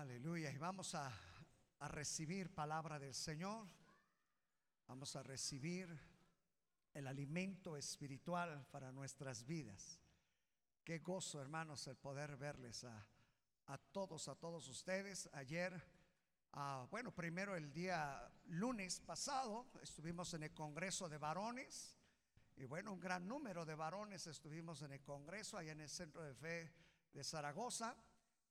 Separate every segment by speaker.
Speaker 1: Aleluya. Y vamos a, a recibir palabra del Señor. Vamos a recibir el alimento espiritual para nuestras vidas. Qué gozo, hermanos, el poder verles a, a todos, a todos ustedes. Ayer, ah, bueno, primero el día lunes pasado estuvimos en el Congreso de Varones. Y bueno, un gran número de varones estuvimos en el Congreso, allá en el Centro de Fe de Zaragoza.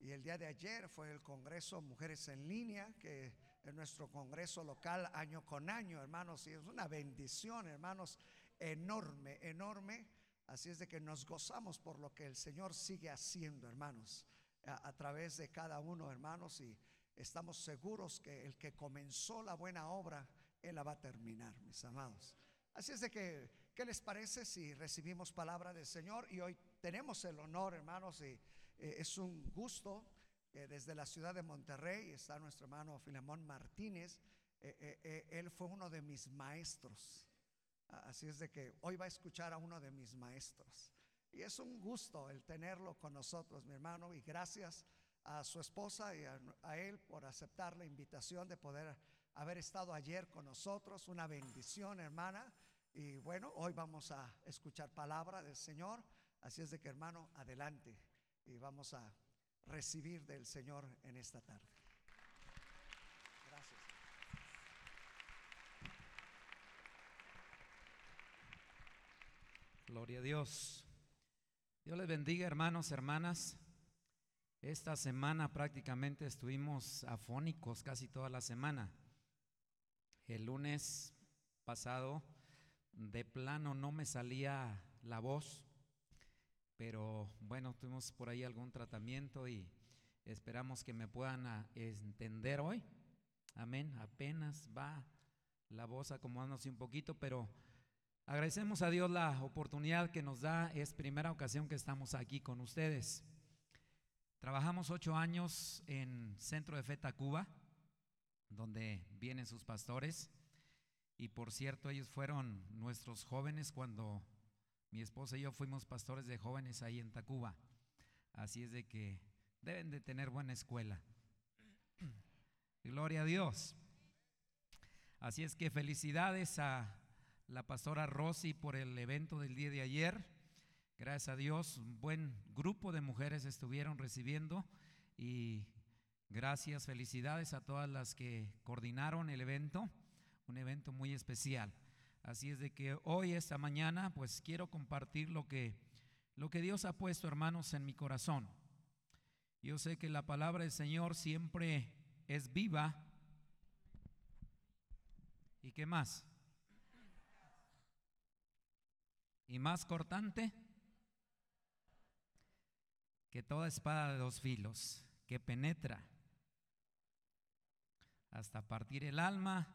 Speaker 1: Y el día de ayer fue el Congreso Mujeres en Línea, que es nuestro Congreso local año con año, hermanos. Y es una bendición, hermanos, enorme, enorme. Así es de que nos gozamos por lo que el Señor sigue haciendo, hermanos, a, través de cada uno, hermanos. Y estamos seguros que el que comenzó la buena obra, Él la va a terminar, mis amados. Así es de que, ¿qué les parece si recibimos palabra del Señor? Y hoy tenemos el honor, hermanos, y eh, es un gusto. Eh, desde la ciudad de Monterrey está nuestro hermano Filemón Martínez. Eh, él fue uno de mis maestros. Así es de que hoy va a escuchar a uno de mis maestros. Y es un gusto el tenerlo con nosotros, mi hermano. Y gracias a su esposa y a, a él por aceptar la invitación de poder haber estado ayer con nosotros. Una bendición, hermana. Y bueno, hoy vamos a escuchar palabra del Señor. Así es de que, hermano, adelante y vamos a recibir del Señor en esta tarde. Gracias.
Speaker 2: Gloria a Dios. Dios les bendiga, hermanos, hermanas. Esta semana prácticamente estuvimos afónicos casi toda la semana. El lunes pasado, de plano, no me salía la voz pero bueno, tuvimos por ahí algún tratamiento y esperamos que me puedan ah, entender hoy. Amén, apenas va la voz acomodándose un poquito, pero agradecemos a Dios la oportunidad que nos da, es primera ocasión que estamos aquí con ustedes. Trabajamos ocho años en Centro de Fe Tacuba, donde vienen sus pastores, y por cierto, ellos fueron nuestros jóvenes cuando mi esposa y yo fuimos pastores de jóvenes ahí en Tacuba. Así es de que deben de tener buena escuela. Gloria a Dios. Así es que felicidades a la pastora Rosy por el evento del día de ayer. Gracias a Dios, un buen grupo de mujeres estuvieron recibiendo y gracias, felicidades a todas las que coordinaron el evento, un evento muy especial. Así es de que hoy, esta mañana, pues quiero compartir lo que, lo que Dios ha puesto, hermanos, en mi corazón. Yo sé que la palabra del Señor siempre es viva. ¿Y qué más? Y más cortante que toda espada de dos filos, que penetra hasta partir el alma,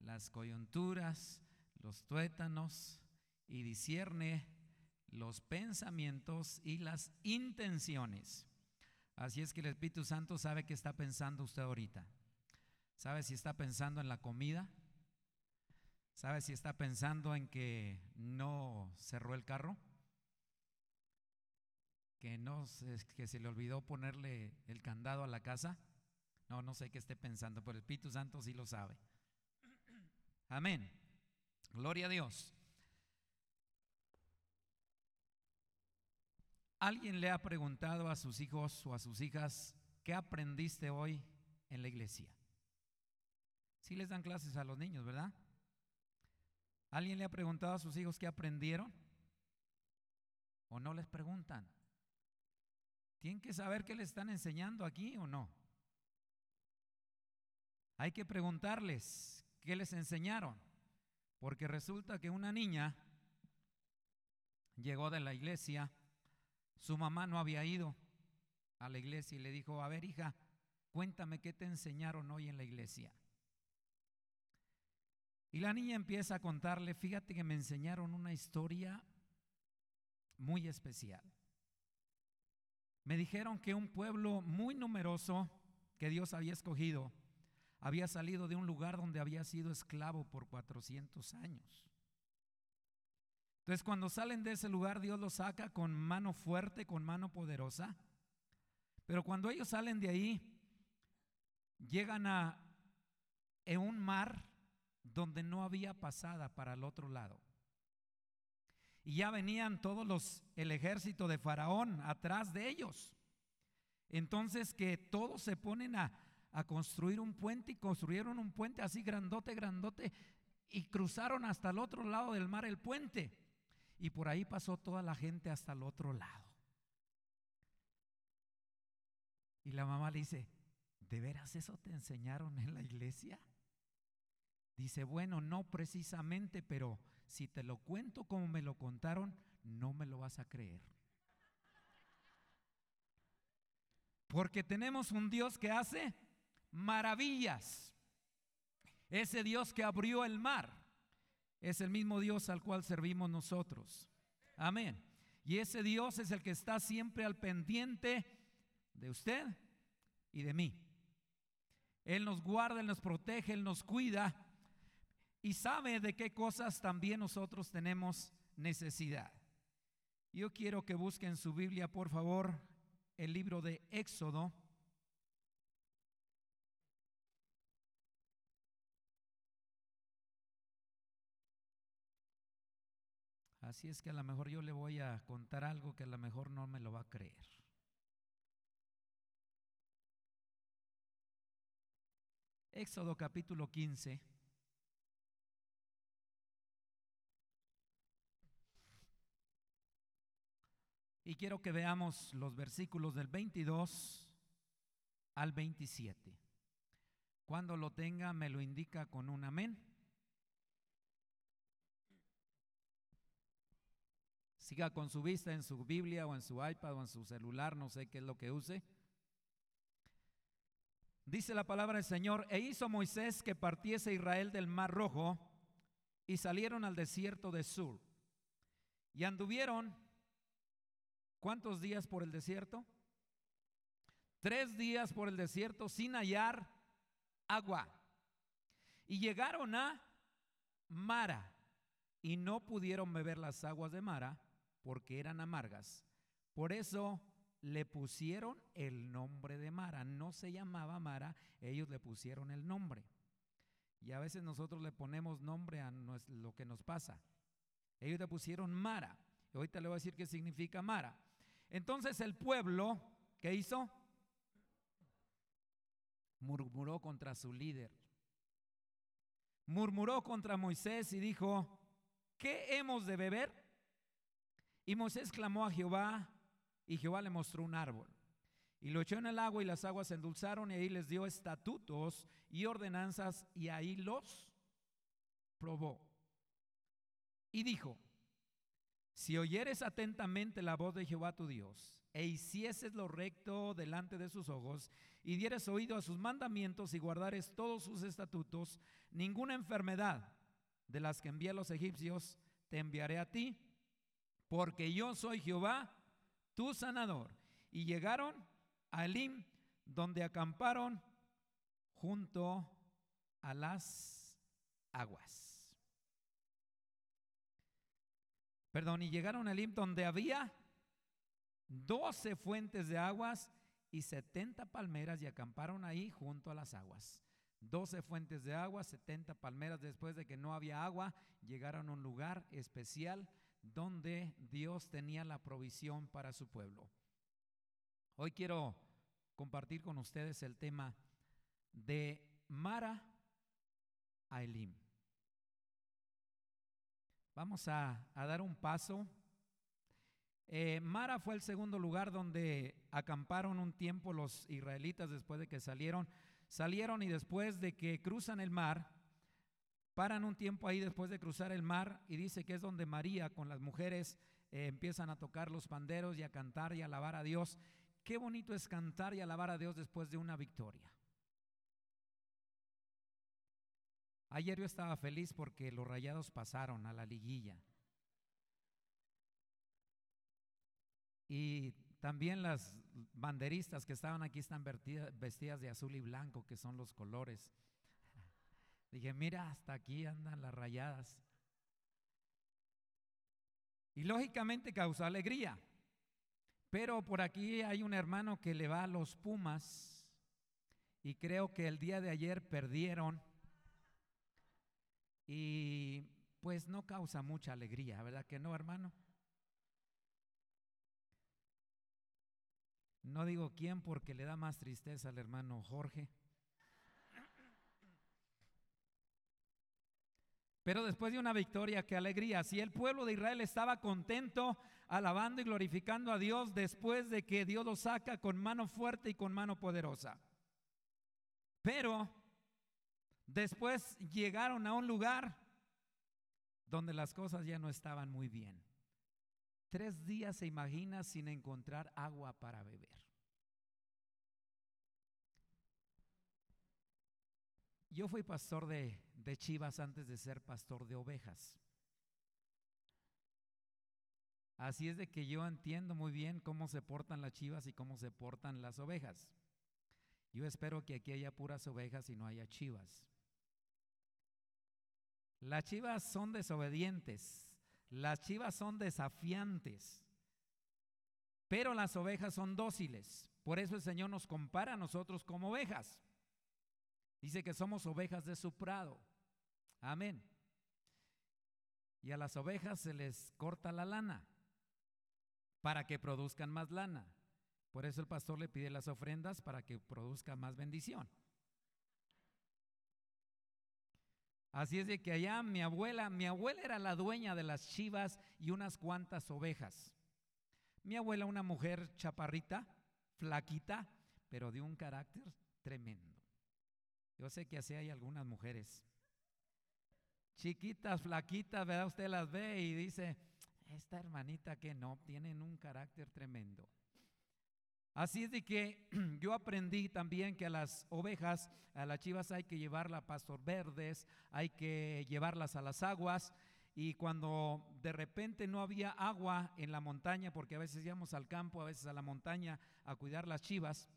Speaker 2: las coyunturas, los tuétanos y discierne los pensamientos y las intenciones. Así es que el Espíritu Santo sabe qué está pensando usted ahorita. ¿Sabe si está pensando en la comida? ¿Sabe si está pensando en que no cerró el carro? ¿Que, no, que se le olvidó ponerle el candado a la casa? No, no sé qué esté pensando, pero el Espíritu Santo sí lo sabe. Amén. Gloria a Dios. ¿Alguien le ha preguntado a sus hijos o a sus hijas qué aprendiste hoy en la iglesia? Sí les dan clases a los niños, ¿verdad? ¿Alguien le ha preguntado a sus hijos qué aprendieron? ¿O no les preguntan? Tienen que saber qué les están enseñando aquí o no. Hay que preguntarles qué les enseñaron. Porque resulta que una niña llegó de la iglesia, su mamá no había ido a la iglesia y le dijo, a ver hija, cuéntame qué te enseñaron hoy en la iglesia. Y la niña empieza a contarle, fíjate que me enseñaron una historia muy especial. Me dijeron que un pueblo muy numeroso que Dios había escogido había salido de un lugar donde había sido esclavo por 400 años. Entonces cuando salen de ese lugar Dios los saca con mano fuerte, con mano poderosa. Pero cuando ellos salen de ahí, llegan a un mar donde no había pasada para el otro lado. Y ya venían todos los el ejército de Faraón atrás de ellos. Entonces que todos se ponen a, a construir un puente y construyeron un puente así grandote, grandote y cruzaron hasta el otro lado del mar el puente. Y por ahí pasó toda la gente hasta el otro lado. Y la mamá le dice, ¿de veras eso te enseñaron en la iglesia? Dice, bueno, no precisamente, pero si te lo cuento como me lo contaron, no me lo vas a creer. Porque tenemos un Dios que hace maravillas. Ese Dios que abrió el mar es el mismo Dios al cual servimos nosotros. Amén. Y ese Dios es el que está siempre al pendiente de usted y de mí. Él nos guarda, Él nos protege, Él nos cuida y sabe de qué cosas también nosotros tenemos necesidad. Yo quiero que busquen su Biblia, por favor, el libro de Éxodo. Así es que a lo mejor yo le voy a contar algo que a lo mejor no me lo va a creer. Éxodo capítulo 15. Y quiero que veamos los versículos del 22 al 27. Cuando lo tenga, me lo indica con un amén. Siga con su vista en su Biblia o en su iPad o en su celular, no sé qué es lo que use. Dice la palabra del Señor, e hizo Moisés que partiese Israel del mar rojo y salieron al desierto de Sur. Y anduvieron, ¿cuántos días por el desierto? Tres días por el desierto sin hallar agua. Y llegaron a Mara y no pudieron beber las aguas de Mara porque eran amargas. Por eso le pusieron el nombre de Mara. No se llamaba Mara, ellos le pusieron el nombre. Y a veces nosotros le ponemos nombre a lo que nos pasa. Ellos le pusieron Mara. Y ahorita le voy a decir qué significa Mara. Entonces el pueblo, ¿qué hizo? Murmuró contra su líder. Murmuró contra Moisés y dijo, ¿qué hemos de beber? Y Moisés clamó a Jehová y Jehová le mostró un árbol. Y lo echó en el agua y las aguas se endulzaron y ahí les dio estatutos y ordenanzas y ahí los probó. Y dijo, si oyeres atentamente la voz de Jehová tu Dios e hicieses lo recto delante de sus ojos y dieres oído a sus mandamientos y guardares todos sus estatutos, ninguna enfermedad de las que envié a los egipcios te enviaré a ti, porque yo soy Jehová tu sanador. Y llegaron a Elim, donde acamparon junto a las aguas. Perdón, y llegaron a Elim, donde había doce fuentes de aguas y setenta palmeras y acamparon ahí junto a las aguas. Doce fuentes de agua, setenta palmeras. Después de que no había agua, llegaron a un lugar especial donde Dios tenía la provisión para su pueblo. Hoy quiero compartir con ustedes el tema de Mara a Elim. Vamos a, dar un paso. Eh, Mara fue el segundo lugar donde acamparon un tiempo los israelitas después de que salieron. Salieron y después de que cruzan el mar, Paran un tiempo ahí después de cruzar el mar y dice que es donde María con las mujeres eh, empiezan a tocar los panderos y a cantar y a alabar a Dios. Qué bonito es cantar y alabar a Dios después de una victoria. Ayer yo estaba feliz porque los rayados pasaron a la liguilla. Y también las banderistas que estaban aquí están vestidas de azul y blanco, que son los colores Dije, mira, hasta aquí andan las rayadas. Y lógicamente causó alegría. Pero por aquí hay un hermano que le va a los Pumas y creo que el día de ayer perdieron y pues no causa mucha alegría, ¿verdad que no, hermano? No digo quién porque le da más tristeza al hermano Jorge. Pero después de una victoria, qué alegría. Si el pueblo de Israel estaba contento, alabando y glorificando a Dios después de que Dios lo saca con mano fuerte y con mano poderosa. Pero después llegaron a un lugar donde las cosas ya no estaban muy bien. Tres días se imagina sin encontrar agua para beber. Yo fui pastor de, de chivas antes de ser pastor de ovejas. Así es de que yo entiendo muy bien cómo se portan las chivas y cómo se portan las ovejas. Yo espero que aquí haya puras ovejas y no haya chivas. Las chivas son desobedientes, las chivas son desafiantes, pero las ovejas son dóciles. Por eso el Señor nos compara a nosotros como ovejas. Dice que somos ovejas de su prado. Amén. Y a las ovejas se les corta la lana para que produzcan más lana. Por eso el pastor le pide las ofrendas para que produzca más bendición. Así es de que allá mi abuela, mi abuela era la dueña de las chivas y unas cuantas ovejas. Mi abuela, una mujer chaparrita, flaquita, pero de un carácter tremendo. Yo sé que así hay algunas mujeres. Chiquitas, flaquitas, ¿verdad? Usted las ve y dice, esta hermanita que no, tienen un carácter tremendo. Así es de que yo aprendí también que a las ovejas, a las chivas hay que llevarlas a pastor verdes, hay que llevarlas a las aguas. Y cuando de repente no había agua en la montaña, porque a veces íbamos al campo, a veces a la montaña a cuidar las chivas,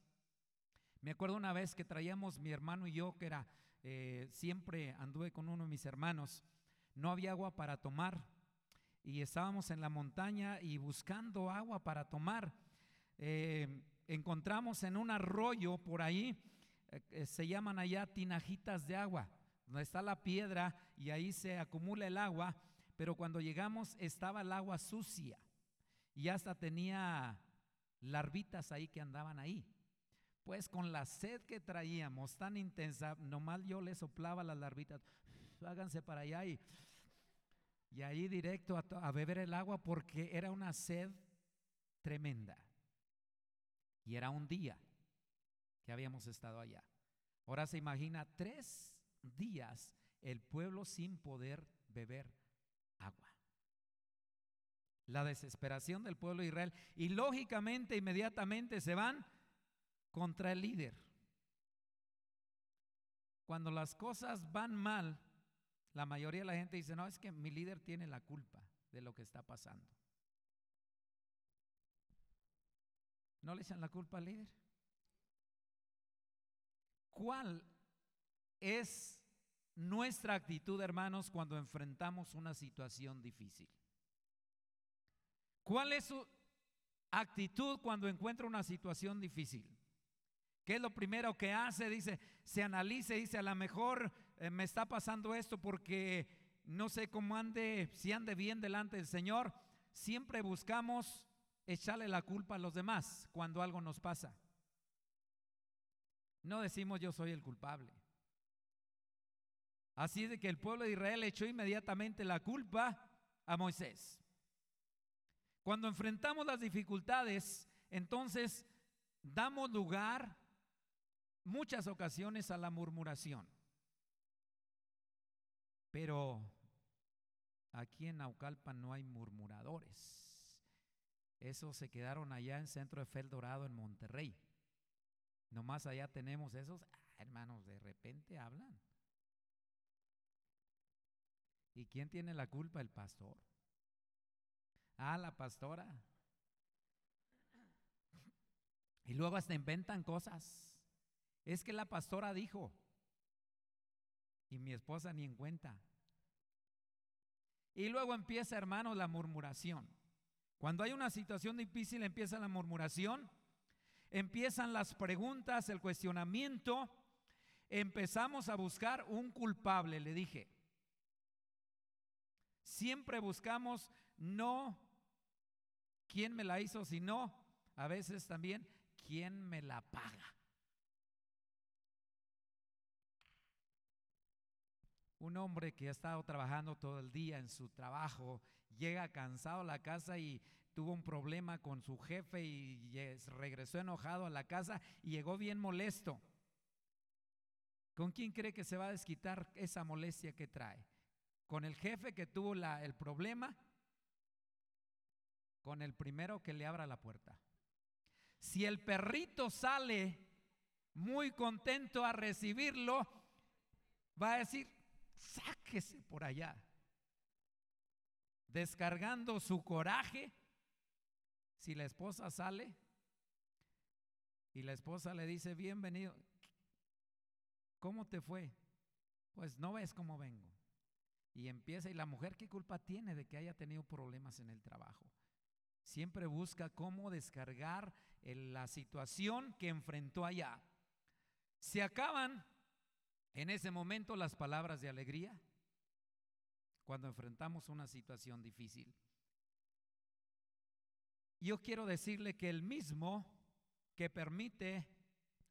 Speaker 2: me acuerdo una vez que traíamos mi hermano y yo, que era, eh, siempre anduve con uno de mis hermanos, no había agua para tomar y estábamos en la montaña y buscando agua para tomar. Eh, encontramos en un arroyo por ahí, eh, se llaman allá tinajitas de agua, donde está la piedra y ahí se acumula el agua, pero cuando llegamos estaba el agua sucia y hasta tenía larvitas ahí que andaban ahí. Pues con la sed que traíamos tan intensa, nomás yo le soplaba las larvitas, háganse para allá y, y ahí directo a, a beber el agua porque era una sed tremenda. Y era un día que habíamos estado allá. Ahora se imagina tres días el pueblo sin poder beber agua. La desesperación del pueblo de Israel. Y lógicamente, inmediatamente se van contra el líder. Cuando las cosas van mal, la mayoría de la gente dice, no, es que mi líder tiene la culpa de lo que está pasando. ¿No le echan la culpa al líder? ¿Cuál es nuestra actitud, hermanos, cuando enfrentamos una situación difícil? ¿Cuál es su actitud cuando encuentra una situación difícil? ¿Qué es lo primero que hace? Dice, se analice, dice, a lo mejor eh, me está pasando esto porque no sé cómo ande, si ande bien delante del Señor. Siempre buscamos echarle la culpa a los demás cuando algo nos pasa. No decimos yo soy el culpable. Así de que el pueblo de Israel echó inmediatamente la culpa a Moisés. Cuando enfrentamos las dificultades, entonces damos lugar muchas ocasiones a la murmuración. Pero aquí en Naucalpan no hay murmuradores. Esos se quedaron allá en centro de Fel Dorado, en Monterrey. Nomás allá tenemos esos, ah, hermanos, de repente hablan. ¿Y quién tiene la culpa? El pastor. Ah, la pastora. Y luego hasta inventan cosas. Es que la pastora dijo, y mi esposa ni en cuenta. Y luego empieza, hermanos, la murmuración. Cuando hay una situación difícil empieza la murmuración empiezan las preguntas, el cuestionamiento, empezamos a buscar un culpable, le dije. Siempre buscamos no quién me la hizo, sino a veces también quién me la paga. Un hombre que ha estado trabajando todo el día en su trabajo, llega cansado a la casa y tuvo un problema con su jefe y regresó enojado a la casa y llegó bien molesto. ¿Con quién cree que se va a desquitar esa molestia que trae? ¿Con el jefe que tuvo el problema? ¿Con el primero que le abra la puerta? Si el perrito sale muy contento a recibirlo, va a decir, sáquese por allá. Descargando su coraje, si la esposa sale y la esposa le dice, bienvenido, ¿cómo te fue? Pues no ves cómo vengo. Y empieza, y la mujer, ¿qué culpa tiene de que haya tenido problemas en el trabajo? Siempre busca cómo descargar la situación que enfrentó allá. Se acaban en ese momento las palabras de alegría cuando enfrentamos una situación difícil. Yo quiero decirle que el mismo que permite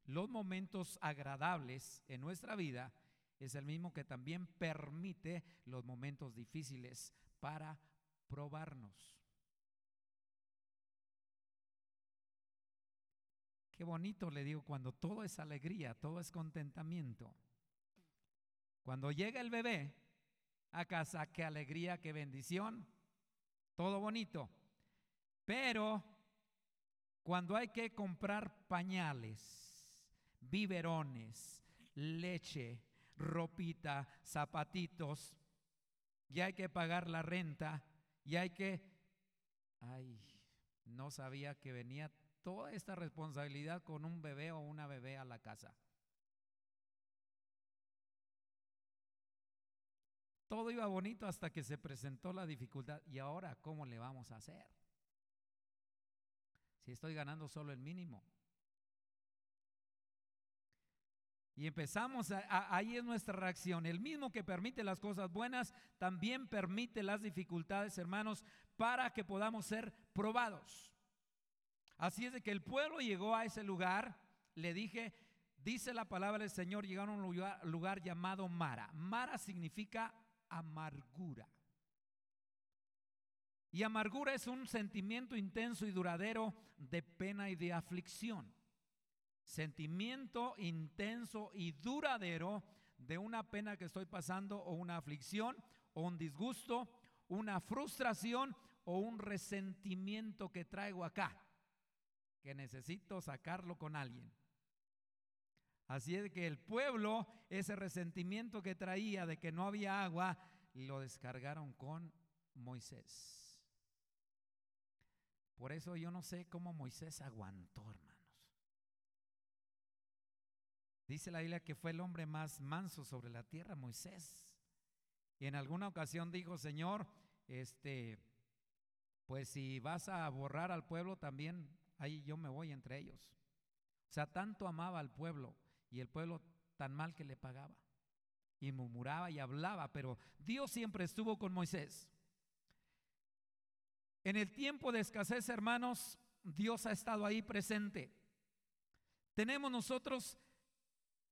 Speaker 2: los momentos agradables en nuestra vida es el mismo que también permite los momentos difíciles para probarnos. Qué bonito le digo cuando todo es alegría, todo es contentamiento. Cuando llega el bebé a casa, qué alegría, qué bendición, todo bonito. Pero cuando hay que comprar pañales, biberones, leche, ropita, zapatitos, y hay que pagar la renta, y hay que... Ay, no sabía que venía toda esta responsabilidad con un bebé o una bebé a la casa. Todo iba bonito hasta que se presentó la dificultad. ¿Y ahora cómo le vamos a hacer? Si estoy ganando solo el mínimo. Y empezamos, ahí es nuestra reacción. El mismo que permite las cosas buenas, también permite las dificultades, hermanos, para que podamos ser probados. Así es de que el pueblo llegó a ese lugar, le dije, dice la palabra del Señor, llegaron a un lugar, lugar llamado Mara. Mara significa amargura. Y amargura es un sentimiento intenso y duradero de pena y de aflicción. Sentimiento intenso y duradero de una pena que estoy pasando o una aflicción o un disgusto, una frustración o un resentimiento que traigo acá, que necesito sacarlo con alguien. Así es que el pueblo, ese resentimiento que traía de que no había agua, lo descargaron con Moisés. Por eso yo no sé cómo Moisés aguantó, hermanos. Dice la Biblia que fue el hombre más manso sobre la tierra, Moisés. Y en alguna ocasión dijo, Señor, este, pues si vas a borrar al pueblo también, ahí yo me voy entre ellos. O sea, tanto amaba al pueblo y el pueblo tan mal que le pagaba. Y murmuraba y hablaba, pero Dios siempre estuvo con Moisés. En el tiempo de escasez, hermanos, Dios ha estado ahí presente. Tenemos nosotros,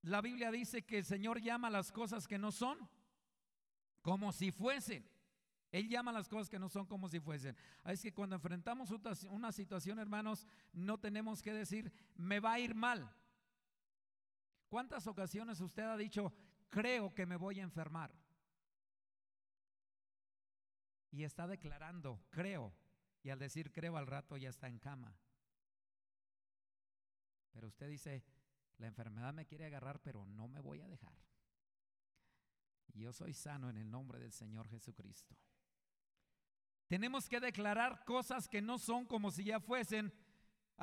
Speaker 2: la Biblia dice que el Señor llama las cosas que no son como si fuesen. Él llama las cosas que no son como si fuesen. Es que cuando enfrentamos una situación, hermanos, no tenemos que decir, me va a ir mal. ¿Cuántas ocasiones usted ha dicho, creo que me voy a enfermar? Y está declarando, creo, y al decir creo al rato ya está en cama. Pero usted dice, la enfermedad me quiere agarrar, pero no me voy a dejar. Y yo soy sano en el nombre del Señor Jesucristo. Tenemos que declarar cosas que no son como si ya fuesen.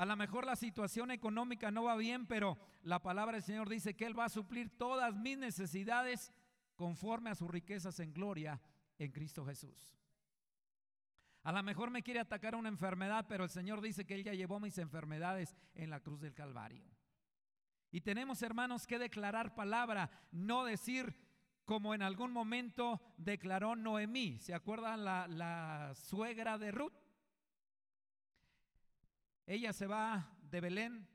Speaker 2: A lo mejor la situación económica no va bien, pero la palabra del Señor dice que Él va a suplir todas mis necesidades conforme a sus riquezas en gloria en Cristo Jesús. A lo mejor me quiere atacar una enfermedad, pero el Señor dice que Él ya llevó mis enfermedades en la cruz del Calvario. Y tenemos, hermanos, que declarar palabra, no decir como en algún momento declaró Noemí. ¿Se acuerdan la, la suegra de Ruth? Ella se va de Belén,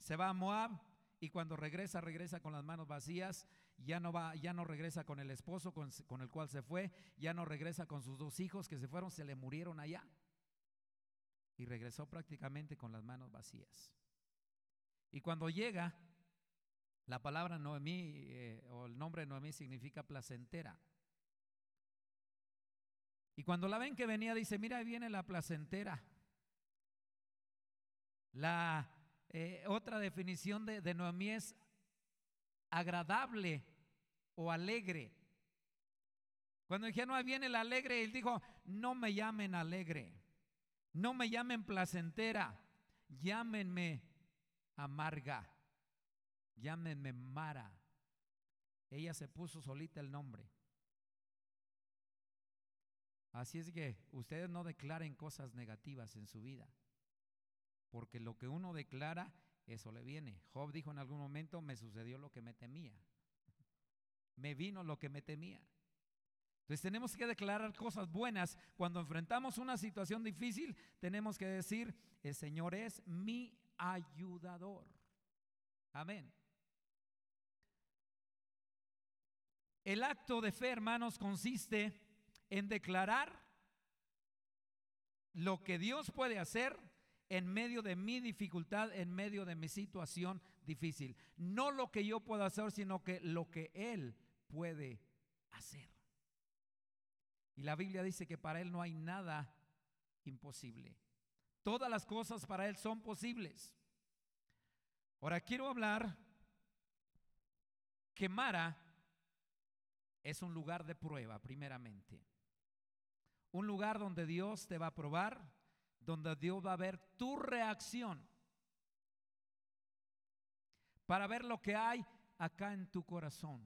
Speaker 2: se va a Moab y cuando regresa, regresa con las manos vacías. Ya no va, ya no regresa con el esposo con, con el cual se fue, ya no regresa con sus dos hijos que se fueron, se le murieron allá. Y regresó prácticamente con las manos vacías. Y cuando llega, la palabra Noemí eh, o el nombre Noemí significa placentera. Y cuando la ven que venía, dice, mira, ahí viene la placentera. La eh, otra definición de, de Noemí es agradable o alegre. Cuando dijeron, ahí viene el alegre, él dijo, no me llamen alegre, no me llamen placentera, llámenme amarga, llámenme Mara. Ella se puso solita el nombre. Así es que ustedes no declaren cosas negativas en su vida, porque lo que uno declara, eso le viene. Job dijo en algún momento, me sucedió lo que me temía, me vino lo que me temía. Entonces tenemos que declarar cosas buenas. Cuando enfrentamos una situación difícil, tenemos que decir, el Señor es mi ayudador. Amén. El acto de fe, hermanos, consiste en declarar lo que Dios puede hacer en medio de mi dificultad, en medio de mi situación difícil. No lo que yo puedo hacer, sino que lo que Él puede hacer. Y la Biblia dice que para Él no hay nada imposible. Todas las cosas para Él son posibles. Ahora quiero hablar que Mara es un lugar de prueba, primeramente. Un lugar donde Dios te va a probar, donde Dios va a ver tu reacción para ver lo que hay acá en tu corazón.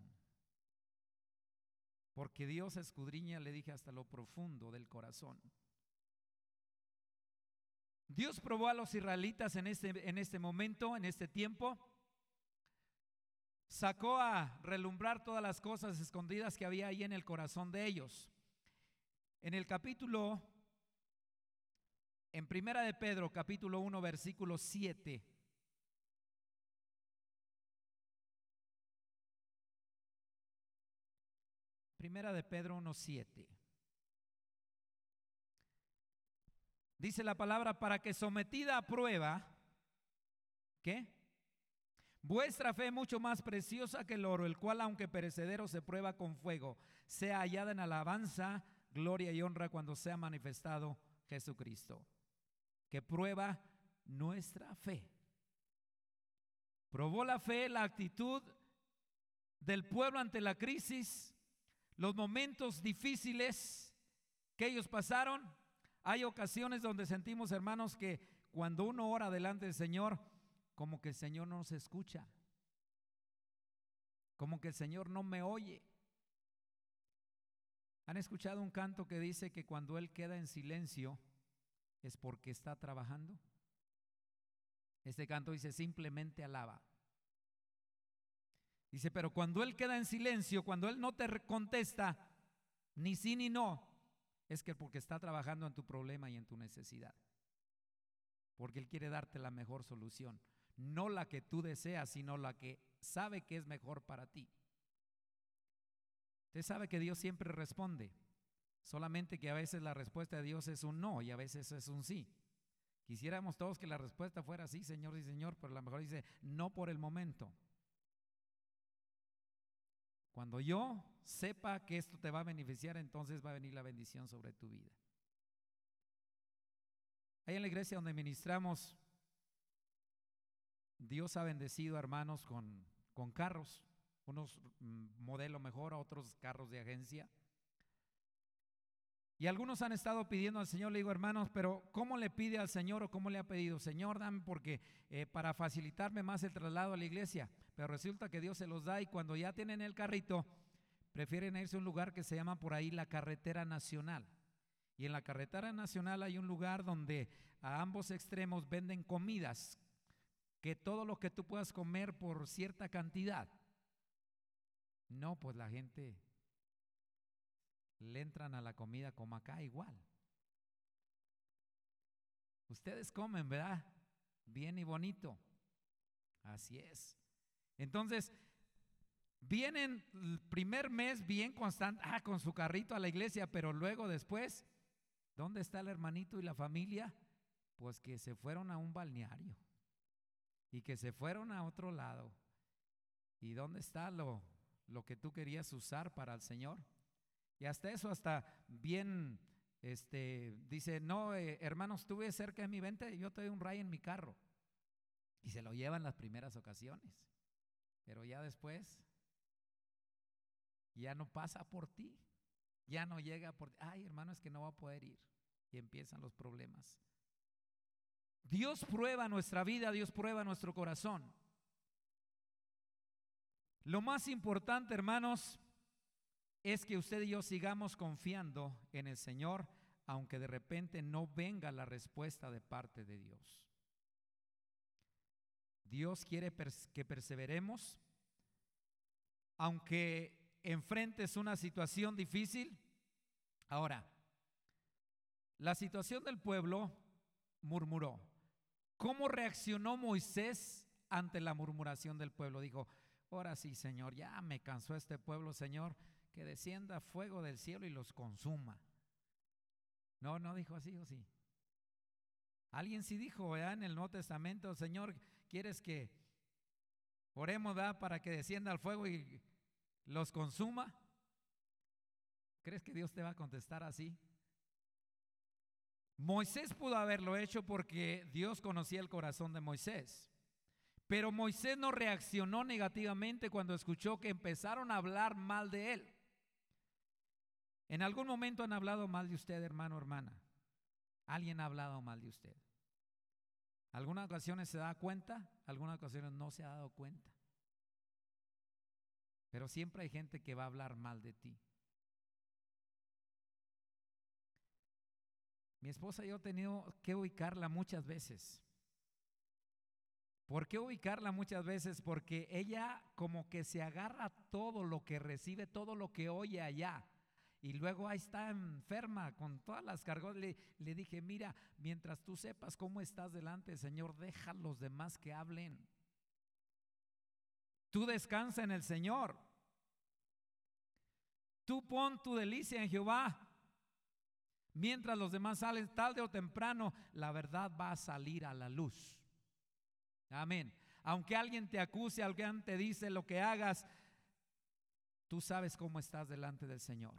Speaker 2: Porque Dios escudriña, le dije, hasta lo profundo del corazón. Dios probó a los israelitas en este, en este momento, en este tiempo. Sacó a relumbrar todas las cosas escondidas que había ahí en el corazón de ellos. En el capítulo, en Primera de Pedro, capítulo 1, versículo 7. Primera de Pedro 1, 7. Dice la palabra, para que sometida a prueba, ¿qué? Vuestra fe mucho más preciosa que el oro, el cual aunque perecedero se prueba con fuego, sea hallada en alabanza, gloria y honra cuando sea manifestado Jesucristo, que prueba nuestra fe. Probó la fe, la actitud del pueblo ante la crisis, los momentos difíciles que ellos pasaron. Hay ocasiones donde sentimos, hermanos, que cuando uno ora delante del Señor, como que el Señor no nos escucha, como que el Señor no me oye. ¿Han escuchado un canto que dice que cuando Él queda en silencio es porque está trabajando? Este canto dice simplemente alaba. Dice, pero cuando Él queda en silencio, cuando Él no te contesta ni sí ni no, es que porque está trabajando en tu problema y en tu necesidad. Porque Él quiere darte la mejor solución. No la que tú deseas, sino la que sabe que es mejor para ti. Usted sabe que Dios siempre responde, solamente que a veces la respuesta de Dios es un no y a veces es un sí. Quisiéramos todos que la respuesta fuera sí, Señor y Señor, pero a lo mejor dice no por el momento. Cuando yo sepa que esto te va a beneficiar, entonces va a venir la bendición sobre tu vida. Ahí en la iglesia donde ministramos, Dios ha bendecido hermanos con, con carros unos mm, modelo mejor, otros carros de agencia. Y algunos han estado pidiendo al Señor, le digo hermanos, pero ¿cómo le pide al Señor o cómo le ha pedido? Señor, dame porque eh, para facilitarme más el traslado a la iglesia. Pero resulta que Dios se los da y cuando ya tienen el carrito, prefieren irse a un lugar que se llama por ahí la carretera nacional. Y en la carretera nacional hay un lugar donde a ambos extremos venden comidas, que todo lo que tú puedas comer por cierta cantidad. No, pues la gente le entran a la comida como acá igual. Ustedes comen, ¿verdad? Bien y bonito. Así es. Entonces, vienen el primer mes bien constante, ah, con su carrito a la iglesia, pero luego después, ¿dónde está el hermanito y la familia? Pues que se fueron a un balneario y que se fueron a otro lado. ¿Y dónde está lo, lo que tú querías usar para el Señor? Y hasta eso, hasta bien, este, dice, no, eh, hermanos, estuve cerca de mi vente, yo te doy un ray en mi carro. Y se lo llevan las primeras ocasiones. Pero ya después, ya no pasa por ti. Ya no llega por ti. Ay, hermano, es que no va a poder ir. Y empiezan los problemas. Dios prueba nuestra vida, Dios prueba nuestro corazón. Lo más importante, hermanos, es que usted y yo sigamos confiando en el Señor, aunque de repente no venga la respuesta de parte de Dios. Dios quiere que perseveremos, aunque enfrentes una situación difícil. Ahora, la situación del pueblo murmuró. ¿Cómo reaccionó Moisés ante la murmuración del pueblo? Dijo, ahora sí, Señor, ya me cansó este pueblo, Señor, que descienda fuego del cielo y los consuma. No, no dijo así o sí. Alguien sí dijo, en el Nuevo Testamento, Señor, ¿quieres que oremos para que descienda el fuego y los consuma? ¿Crees que Dios te va a contestar así? Moisés pudo haberlo hecho porque Dios conocía el corazón de Moisés. Pero Moisés no reaccionó negativamente cuando escuchó que empezaron a hablar mal de él. En algún momento han hablado mal de usted, hermano, hermana. Alguien ha hablado mal de usted. Algunas ocasiones se da cuenta, algunas ocasiones no se ha dado cuenta. Pero siempre hay gente que va a hablar mal de ti. Mi esposa y yo he tenido que ubicarla muchas veces. ¿Por qué ubicarla muchas veces? Porque ella como que se agarra todo lo que recibe, todo lo que oye allá y luego ahí está enferma con todas las cargas. Le, le, dije, mira, mientras tú sepas cómo estás delante Señor, deja a los demás que hablen. Tú descansa en el Señor. Tú pon tu delicia en Jehová. Mientras los demás salen tarde o temprano, la verdad va a salir a la luz. Amén. Aunque alguien te acuse, alguien te dice lo que hagas, tú sabes cómo estás delante del Señor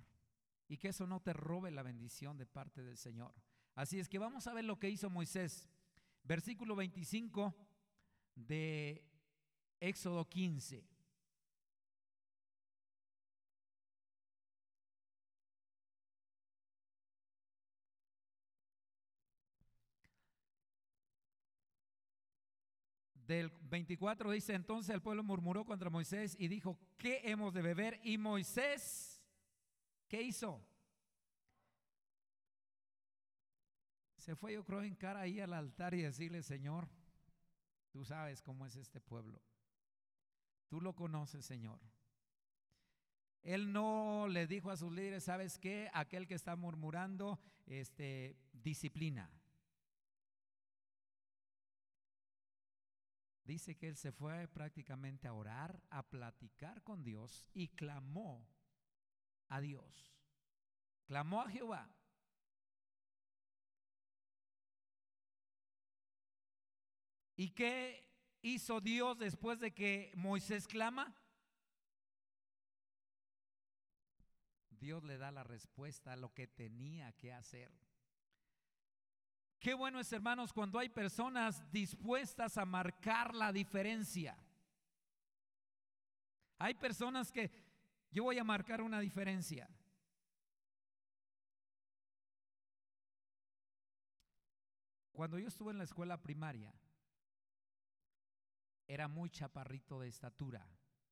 Speaker 2: y que eso no te robe la bendición de parte del Señor. Así es que vamos a ver lo que hizo Moisés. Versículo 25 de Éxodo 15. Del 24 dice, entonces el pueblo murmuró contra Moisés y dijo, ¿qué hemos de beber? Y Moisés ¿Qué hizo? Se fue, yo creo, en cara ahí al altar y decirle, Señor, tú sabes cómo es este pueblo. Tú lo conoces, Señor. Él no le dijo a sus líderes, ¿sabes qué? Aquel que está murmurando, este, disciplina. Dice que él se fue prácticamente a orar, a platicar con Dios y clamó a Dios. Clamó a Jehová. ¿Y qué hizo Dios después de que Moisés clama? Dios le da la respuesta a lo que tenía que hacer. Qué bueno es, hermanos, cuando hay personas dispuestas a marcar la diferencia. Hay personas que yo voy a marcar una diferencia. Cuando yo estuve en la escuela primaria, era muy chaparrito de estatura,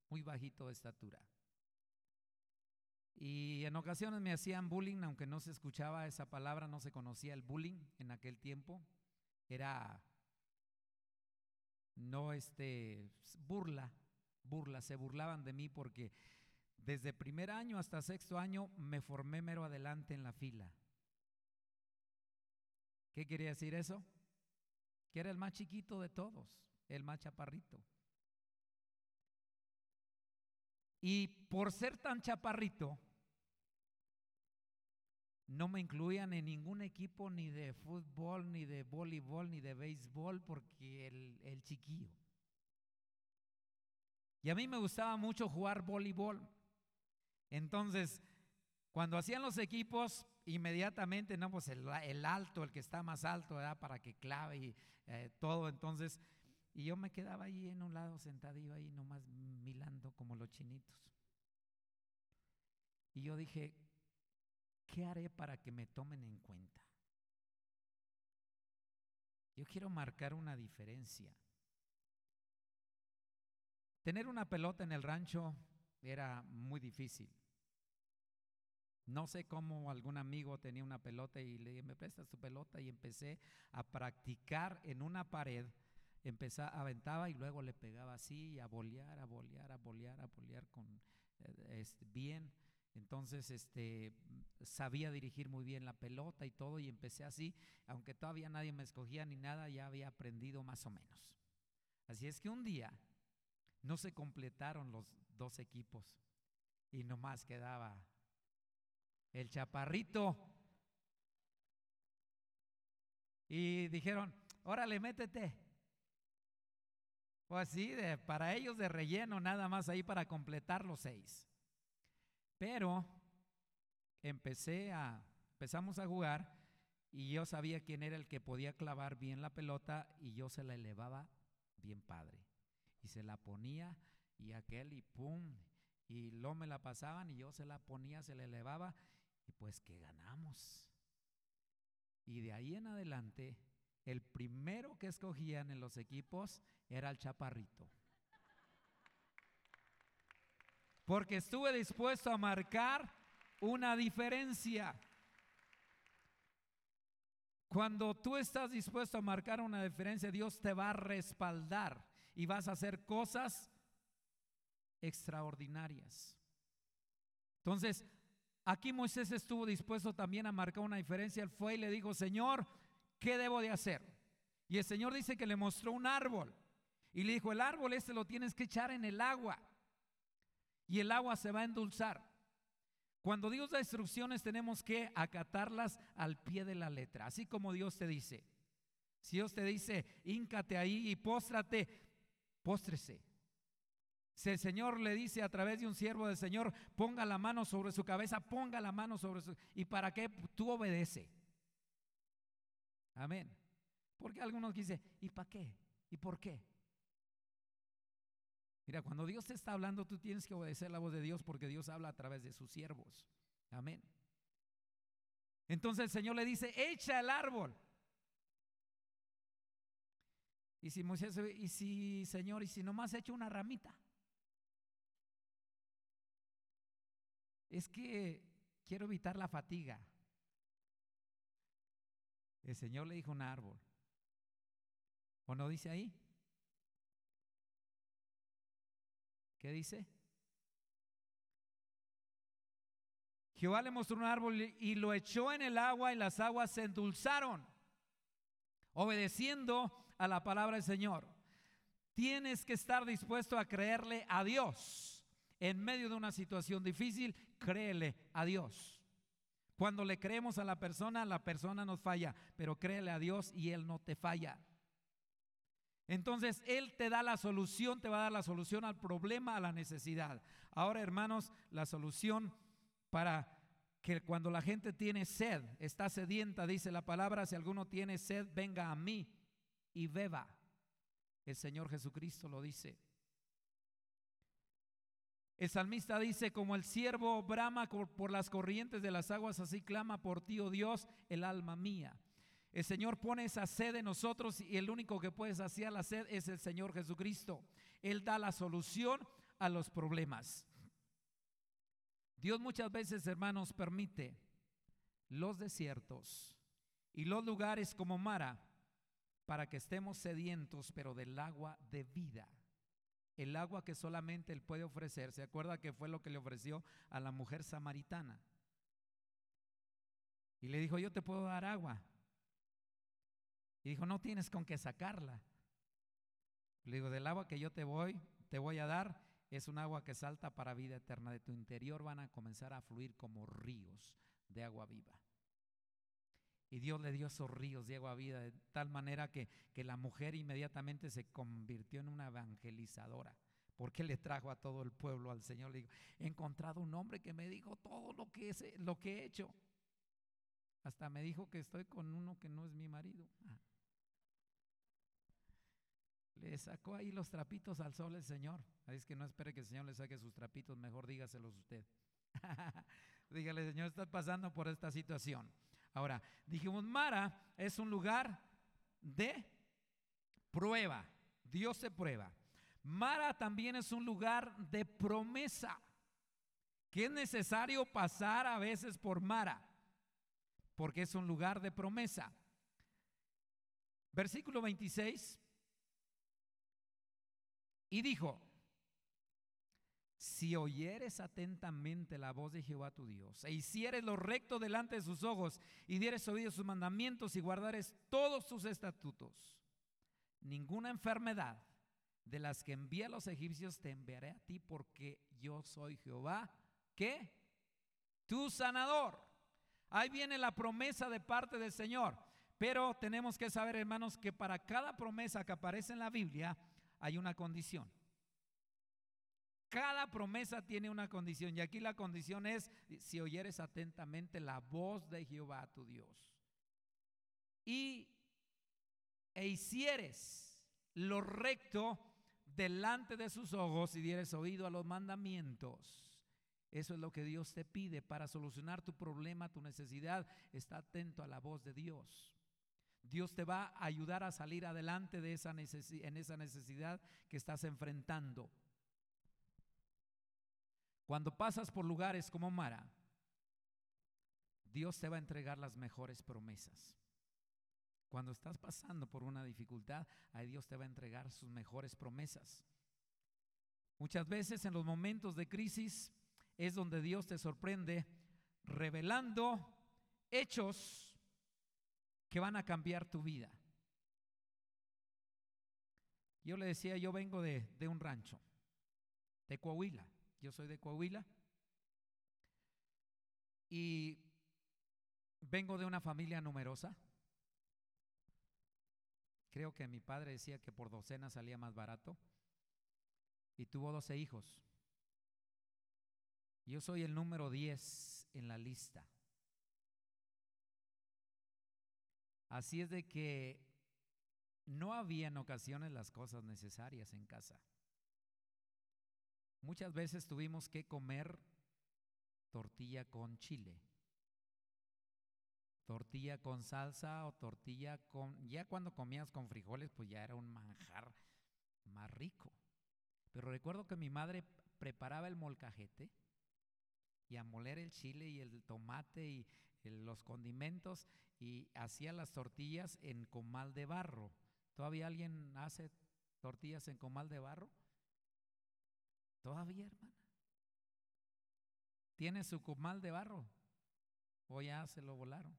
Speaker 2: muy bajito de estatura. Y en ocasiones me hacían bullying, aunque no se escuchaba esa palabra, no se conocía el bullying en aquel tiempo. Era no este burla, burla, se burlaban de mí porque desde primer año hasta sexto año me formé mero adelante en la fila. ¿Qué quería decir eso? Que era el más chiquito de todos, el más chaparrito. Y por ser tan chaparrito, no me incluían en ningún equipo ni de fútbol, ni de voleibol, ni de béisbol, porque el, el chiquillo. Y a mí me gustaba mucho jugar voleibol. Entonces, cuando hacían los equipos, inmediatamente, no, pues el, alto, el que está más alto, ¿verdad? Para que clave y eh, todo. Entonces, y yo me quedaba ahí en un lado sentadillo ahí nomás milando como los chinitos. Y yo dije, ¿qué haré para que me tomen en cuenta? Yo quiero marcar una diferencia. Tener una pelota en el rancho era muy difícil. No sé cómo algún amigo tenía una pelota y le dije, me prestas tu pelota y empecé a practicar en una pared empezaba, aventaba y luego le pegaba así, a bolear, a bolear, a bolear, a bolear con eh, bien. Entonces, este, sabía dirigir muy bien la pelota y todo, y empecé así, aunque todavía nadie me escogía ni nada, ya había aprendido más o menos. Así es que un día no se completaron los dos equipos y nomás quedaba el chaparrito. Y dijeron, órale, métete. O así, de, para ellos de relleno, nada más ahí para completar los seis. Pero empecé a, empezamos a jugar y yo sabía quién era el que podía clavar bien la pelota y yo se la elevaba bien padre. Y se la ponía y aquel y pum, y lo me la pasaban y yo se la ponía, se la elevaba y pues que ganamos. Y de ahí en adelante, el primero que escogían en los equipos era el chaparrito. Porque estuve dispuesto a marcar una diferencia. Cuando tú estás dispuesto a marcar una diferencia, Dios te va a respaldar y vas a hacer cosas extraordinarias. Entonces, aquí Moisés estuvo dispuesto también a marcar una diferencia. Él fue y le dijo, Señor, ¿qué debo de hacer? Y el Señor dice que le mostró un árbol. Y le dijo, el árbol este lo tienes que echar en el agua. Y el agua se va a endulzar. Cuando Dios da instrucciones tenemos que acatarlas al pie de la letra, así como Dios te dice. Si Dios te dice, híncate ahí y póstrate, póstrese. Si el Señor le dice a través de un siervo del Señor, ponga la mano sobre su cabeza, ponga la mano sobre su... ¿Y para qué? Tú obedece. Amén. Porque algunos dicen, ¿y para qué? ¿Y por qué? Mira, cuando Dios te está hablando, tú tienes que obedecer la voz de Dios porque Dios habla a través de sus siervos. Amén. Entonces el Señor le dice, echa el árbol. Y si Moisés, y si Señor, y si nomás echa una ramita. Es que quiero evitar la fatiga. El Señor le dijo un árbol. ¿O no dice ahí? ¿Qué dice? Jehová le mostró un árbol y lo echó en el agua y las aguas se endulzaron, obedeciendo a la palabra del Señor. Tienes que estar dispuesto a creerle a Dios. En medio de una situación difícil, créele a Dios. Cuando le creemos a la persona, la persona nos falla, pero créele a Dios y Él no te falla. Entonces Él te da la solución, te va a dar la solución al problema, a la necesidad. Ahora, hermanos, la solución para que cuando la gente tiene sed, está sedienta, dice la palabra, si alguno tiene sed, venga a mí y beba. El Señor Jesucristo lo dice. El salmista dice, como el siervo brama por las corrientes de las aguas, así clama por ti, oh Dios, el alma mía. El Señor pone esa sed en nosotros y el único que puede saciar la sed es el Señor Jesucristo. Él da la solución a los problemas. Dios muchas veces, hermanos, permite los desiertos y los lugares como Mara para que estemos sedientos, pero del agua de vida. El agua que solamente Él puede ofrecer. ¿Se acuerda que fue lo que le ofreció a la mujer samaritana? Y le dijo, yo te puedo dar agua. Y dijo, no tienes con qué sacarla. Le digo, del agua que yo te voy, te voy a dar, es un agua que salta para vida eterna. De tu interior van a comenzar a fluir como ríos de agua viva. Y Dios le dio esos ríos de agua vida de tal manera que, que la mujer inmediatamente se convirtió en una evangelizadora. Porque le trajo a todo el pueblo al Señor. Le dijo, he encontrado un hombre que me dijo todo lo que, es, lo que he hecho. Hasta me dijo que estoy con uno que no es mi marido. Ah. Le sacó ahí los trapitos al sol el Señor. Es que no espere que el Señor le saque sus trapitos, mejor dígaselos usted. Dígale, Señor, estás pasando por esta situación. Ahora, dijimos, Mara es un lugar de prueba. Dios se prueba. Mara también es un lugar de promesa. Que es necesario pasar a veces por Mara. Porque es un lugar de promesa. Versículo 26. Y dijo, si oyeres atentamente la voz de Jehová tu Dios, e hicieres lo recto delante de sus ojos, y dieres oído sus mandamientos y guardares todos sus estatutos, ninguna enfermedad de las que envía a los egipcios te enviaré a ti, porque yo soy Jehová, ¿qué? Tu sanador. Ahí viene la promesa de parte del Señor. Pero tenemos que saber, hermanos, que para cada promesa que aparece en la Biblia hay una condición. Cada promesa tiene una condición y aquí la condición es si oyeres atentamente la voz de Jehová tu Dios y e hicieres lo recto delante de sus ojos y dieres oído a los mandamientos. Eso es lo que Dios te pide para solucionar tu problema, tu necesidad. Está atento a la voz de Dios. Dios te va a ayudar a salir adelante de esa en esa necesidad que estás enfrentando. Cuando pasas por lugares como Mara, Dios te va a entregar las mejores promesas. Cuando estás pasando por una dificultad, ahí Dios te va a entregar sus mejores promesas. Muchas veces en los momentos de crisis es donde Dios te sorprende revelando hechos que van a cambiar tu vida. Yo le decía, yo vengo de, de un rancho, de Coahuila. Yo soy de Coahuila y vengo de una familia numerosa. Creo que mi padre decía que por docena salía más barato y tuvo 12 hijos. Yo soy el número 10 en la lista. Así es de que no había en ocasiones las cosas necesarias en casa. Muchas veces tuvimos que comer tortilla con chile, tortilla con salsa o tortilla con... Ya cuando comías con frijoles, pues ya era un manjar más rico. Pero recuerdo que mi madre preparaba el molcajete y a moler el chile y el tomate y los condimentos y hacía las tortillas en comal de barro. ¿Todavía alguien hace tortillas en comal de barro? Todavía, hermana. ¿Tiene su comal de barro? ¿O ya se lo volaron?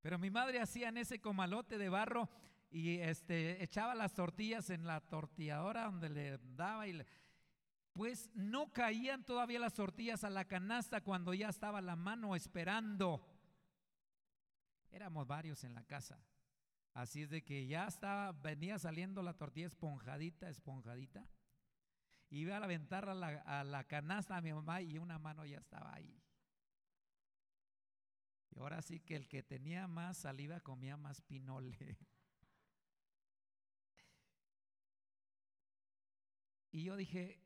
Speaker 2: Pero mi madre hacía en ese comalote de barro y este, echaba las tortillas en la tortilladora donde le daba y pues no caían todavía las tortillas a la canasta cuando ya estaba la mano esperando. Éramos varios en la casa. Así es de que ya estaba, venía saliendo la tortilla esponjadita, esponjadita. Iba a aventar a la, a la canasta a mi mamá y una mano ya estaba ahí. Y ahora sí que el que tenía más saliva comía más pinole. Y yo dije,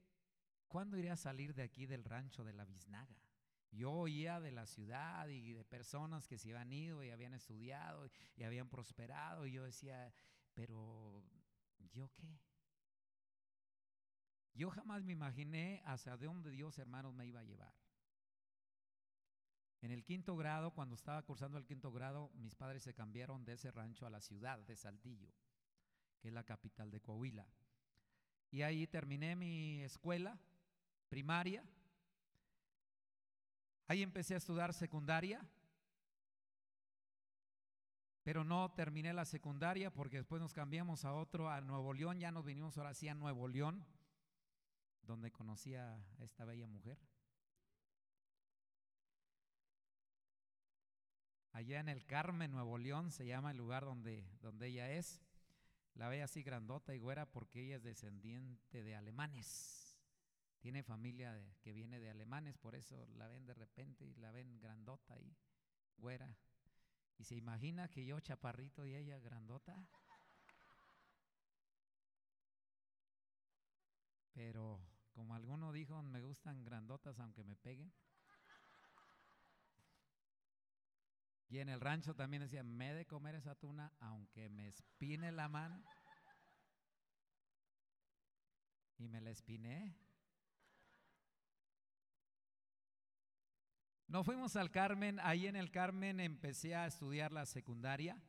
Speaker 2: ¿cuándo iré a salir de aquí del rancho de la Biznaga? Yo oía de la ciudad y de personas que se habían ido y habían estudiado y habían prosperado y yo decía, pero ¿yo qué? Yo jamás me imaginé hacia dónde Dios, hermanos, me iba a llevar. En el quinto grado, cuando estaba cursando el quinto grado, mis padres se cambiaron de ese rancho a la ciudad de Saltillo, que es la capital de Coahuila. Y ahí terminé mi escuela primaria. Ahí empecé a estudiar secundaria. Pero no terminé la secundaria porque después nos cambiamos a otro, a Nuevo León. Ya nos vinimos ahora sí a Nuevo León, donde conocí a esta bella mujer. allá en el Carmen, Nuevo León, se llama el lugar donde, donde ella es. La ve así grandota y güera porque ella es descendiente de alemanes. Tiene familia que viene de alemanes, por eso la ven de repente y la ven grandota y güera. Y se imagina que yo chaparrito y ella grandota. Pero como alguno dijo, me gustan grandotas aunque me peguen. Y en el rancho también decía, me he de comer esa tuna aunque me espine la mano. Y me la espiné. Nos fuimos al Carmen, ahí en el Carmen empecé a estudiar la secundaria.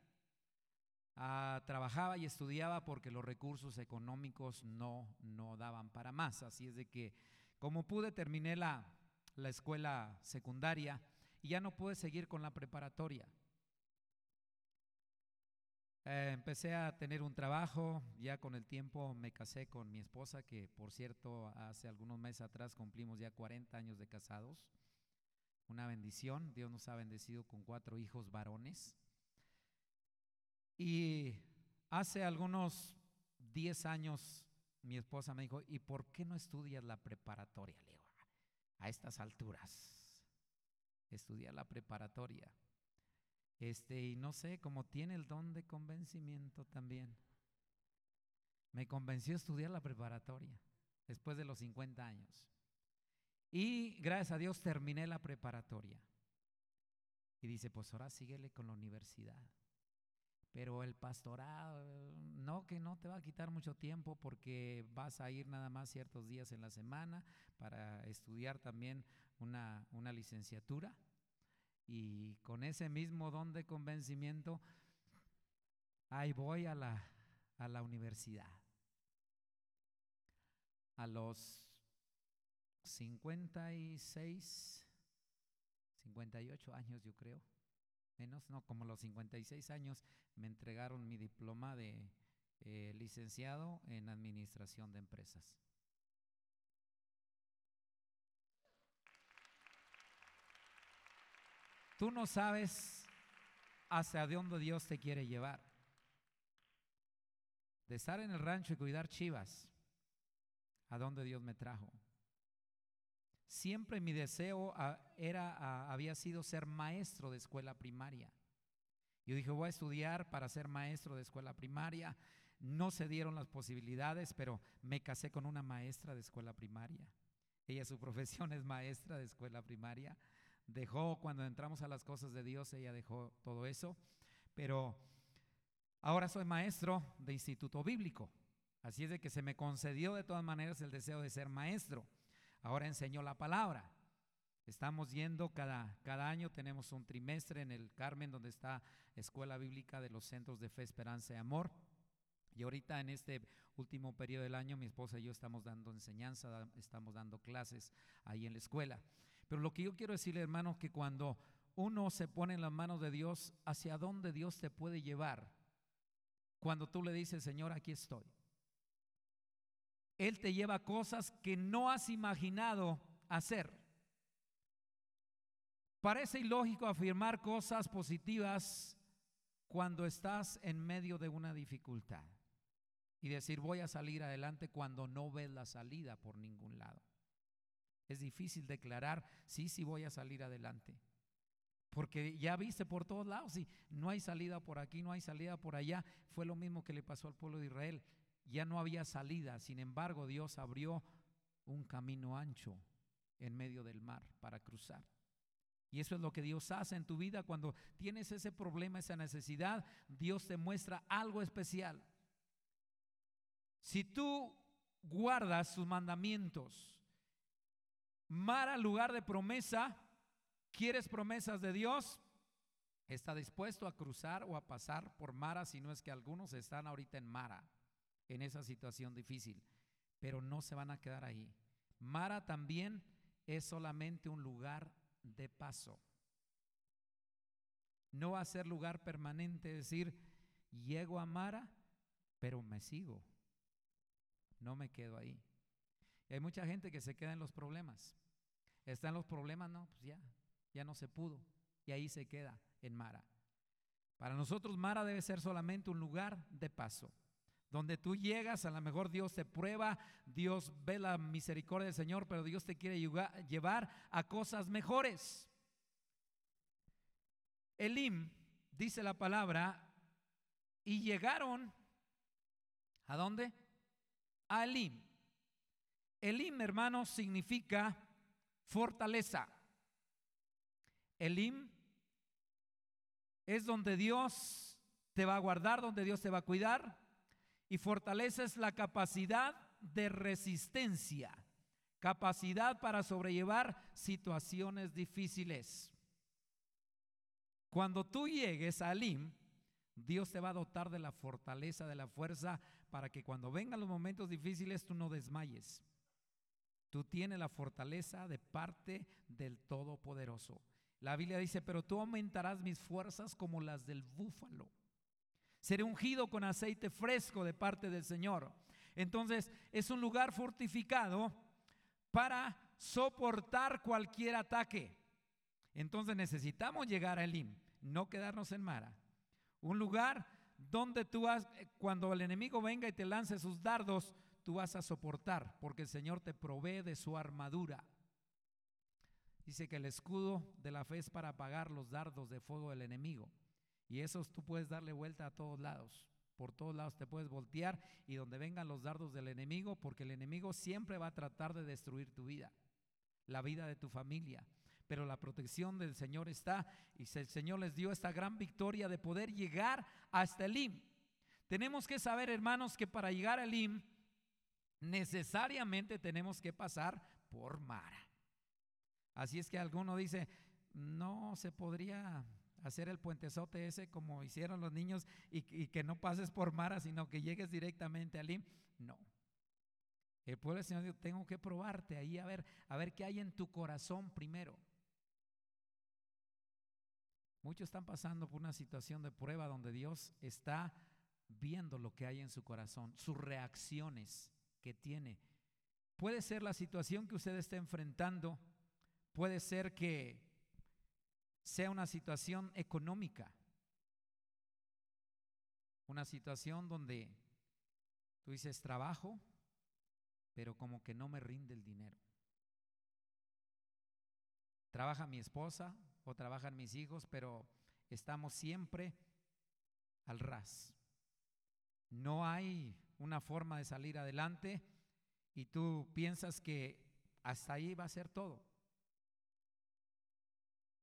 Speaker 2: Ah, trabajaba y estudiaba porque los recursos económicos no, no daban para más. Así es de que, como pude, terminé la, la escuela secundaria y ya no pude seguir con la preparatoria. Eh, empecé a tener un trabajo, ya con el tiempo me casé con mi esposa, que por cierto hace algunos meses atrás cumplimos ya 40 años de casados. Una bendición, Dios nos ha bendecido con cuatro hijos varones. Y hace algunos 10 años mi esposa me dijo, ¿y por qué no estudias la preparatoria? Le digo, a estas alturas estudiar la preparatoria. Este, y no sé, como tiene el don de convencimiento también. Me convenció a estudiar la preparatoria después de los 50 años. Y gracias a Dios terminé la preparatoria. Y dice, pues ahora síguele con la universidad. Pero el pastorado, no, que no te va a quitar mucho tiempo porque vas a ir nada más ciertos días en la semana para estudiar también una, una licenciatura y con ese mismo don de convencimiento, ahí voy a la, a la universidad. A los 56, 58 años yo creo, menos, no, como los 56 años me entregaron mi diploma de eh, licenciado en administración de empresas. Tú no sabes hacia dónde Dios te quiere llevar. De estar en el rancho y cuidar chivas, a dónde Dios me trajo. Siempre mi deseo ah, era, ah, había sido ser maestro de escuela primaria. Yo dije, voy a estudiar para ser maestro de escuela primaria. No se dieron las posibilidades, pero me casé con una maestra de escuela primaria. Ella, su profesión es maestra de escuela primaria dejó cuando entramos a las cosas de Dios, ella dejó todo eso, pero ahora soy maestro de instituto bíblico. Así es de que se me concedió de todas maneras el deseo de ser maestro. Ahora enseño la palabra. Estamos yendo cada, cada año, tenemos un trimestre en el Carmen donde está Escuela Bíblica de los Centros de Fe, Esperanza y Amor. Y ahorita en este último periodo del año mi esposa y yo estamos dando enseñanza, estamos dando clases ahí en la escuela. Pero lo que yo quiero decirle, hermano, que cuando uno se pone en las manos de Dios, ¿hacia dónde Dios te puede llevar? Cuando tú le dices, Señor, aquí estoy. Él te lleva cosas que no has imaginado hacer. Parece ilógico afirmar cosas positivas cuando estás en medio de una dificultad y decir voy a salir adelante cuando no ves la salida por ningún lado. Es difícil declarar, sí, sí voy a salir adelante. Porque ya viste por todos lados, y no hay salida por aquí, no hay salida por allá. Fue lo mismo que le pasó al pueblo de Israel. Ya no había salida, sin embargo Dios abrió un camino ancho en medio del mar para cruzar. Y eso es lo que Dios hace en tu vida cuando tienes ese problema, esa necesidad. Dios te muestra algo especial. Si tú guarda sus mandamientos. Mara, lugar de promesa, ¿quieres promesas de Dios? Está dispuesto a cruzar o a pasar por Mara, si no es que algunos están ahorita en Mara, en esa situación difícil, pero no se van a quedar ahí. Mara también es solamente un lugar de paso. No va a ser lugar permanente, decir, llego a Mara, pero me sigo. No me quedo ahí. hay mucha gente que se queda en los problemas. Están los problemas, no, pues ya, ya no se pudo. Y ahí se queda en Mara. Para nosotros Mara debe ser solamente un lugar de paso. Donde tú llegas, a lo mejor Dios te prueba, Dios ve la misericordia del Señor, pero Dios te quiere llevar a cosas mejores. Elim, dice la palabra, y llegaron, ¿a dónde? A Elim. Elim, hermanos, significa fortaleza. Elim es donde Dios te va a guardar, donde Dios te va a cuidar. Y fortaleza es la capacidad de resistencia, capacidad para sobrellevar situaciones difíciles. Cuando tú llegues a Elim, Dios te va a dotar de la fortaleza, de la fuerza, para que cuando vengan los momentos difíciles tú no desmayes. Tú tienes la fortaleza de parte del Todopoderoso. La Biblia dice, pero tú aumentarás mis fuerzas como las del búfalo. Seré ungido con aceite fresco de parte del Señor. Entonces es un lugar fortificado para soportar cualquier ataque. Entonces necesitamos llegar a Elim, no quedarnos en Mara. Un lugar donde tú vas, cuando el enemigo venga y te lance sus dardos, tú vas a soportar, porque el Señor te provee de su armadura. Dice que el escudo de la fe es para apagar los dardos de fuego del enemigo. Y esos tú puedes darle vuelta a todos lados. Por todos lados te puedes voltear y donde vengan los dardos del enemigo, porque el enemigo siempre va a tratar de destruir tu vida, la vida de tu familia. Pero la protección del Señor está y el Señor les dio esta gran victoria de poder llegar hasta Elim. Tenemos que saber, hermanos, que para llegar a Elim necesariamente tenemos que pasar por Mara. Así es que alguno dice, no se podría hacer el puentezote ese como hicieron los niños y, que no pases por Mara, sino que llegues directamente a Lim. No. El pueblo del Señor dijo, tengo que probarte ahí a ver, a ver qué hay en tu corazón primero. Muchos están pasando por una situación de prueba donde Dios está viendo lo que hay en su corazón, sus reacciones que tiene. Puede ser la situación que usted esté enfrentando, puede ser que sea una situación económica, una situación donde tú dices trabajo, pero como que no me rinde el dinero. Trabaja mi esposa o trabajan mis hijos, pero estamos siempre al ras. No hay una forma de salir adelante y tú piensas que hasta ahí va a ser todo.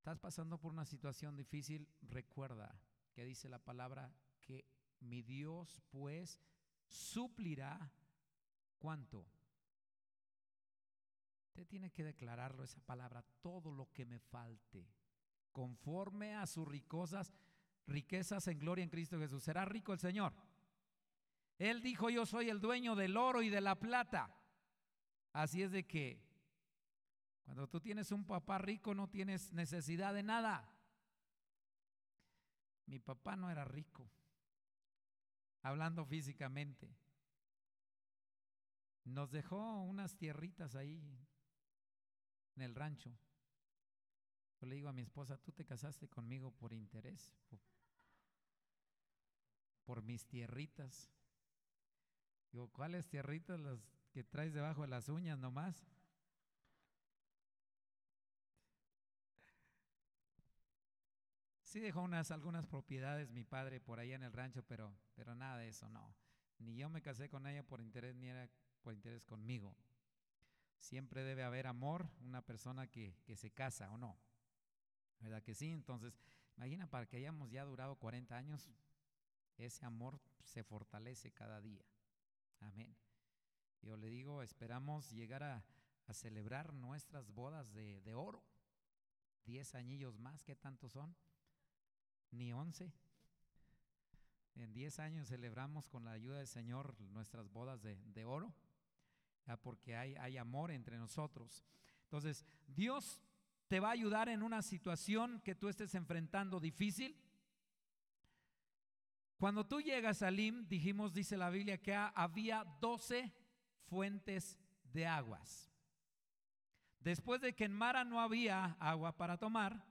Speaker 2: Estás pasando por una situación difícil, recuerda que dice la palabra que mi Dios pues suplirá cuánto. Usted tiene que declararlo esa palabra, todo lo que me falte, conforme a sus ricosas, riquezas en gloria en Cristo Jesús. ¿Será rico el Señor? Él dijo, yo soy el dueño del oro y de la plata. Así es de que cuando tú tienes un papá rico no tienes necesidad de nada. Mi papá no era rico, hablando físicamente. Nos dejó unas tierritas ahí en el rancho. Yo le digo a mi esposa, tú te casaste conmigo por interés, por, mis tierritas. Digo, ¿cuáles tierritas las que traes debajo de las uñas nomás? Sí dejó unas, algunas propiedades mi padre por allá en el rancho, pero, pero nada de eso, no. Ni yo me casé con ella por interés, ni era por interés conmigo. Siempre debe haber amor, una persona que, que se casa o no. ¿Verdad que sí? Entonces, imagina para que hayamos ya durado 40 años, ese amor se fortalece cada día. Amén. Yo le digo, esperamos llegar a, a celebrar nuestras bodas de, de oro. Diez añillos más, ¿qué tantos son? Ni once. En diez años celebramos con la ayuda del Señor nuestras bodas de, de oro, porque hay, hay amor entre nosotros. Entonces, Dios te va a ayudar en una situación que tú estés enfrentando difícil. Cuando tú llegas a Lim, dijimos, dice la Biblia, que había doce fuentes de aguas. Después de que en Mara no había agua para tomar,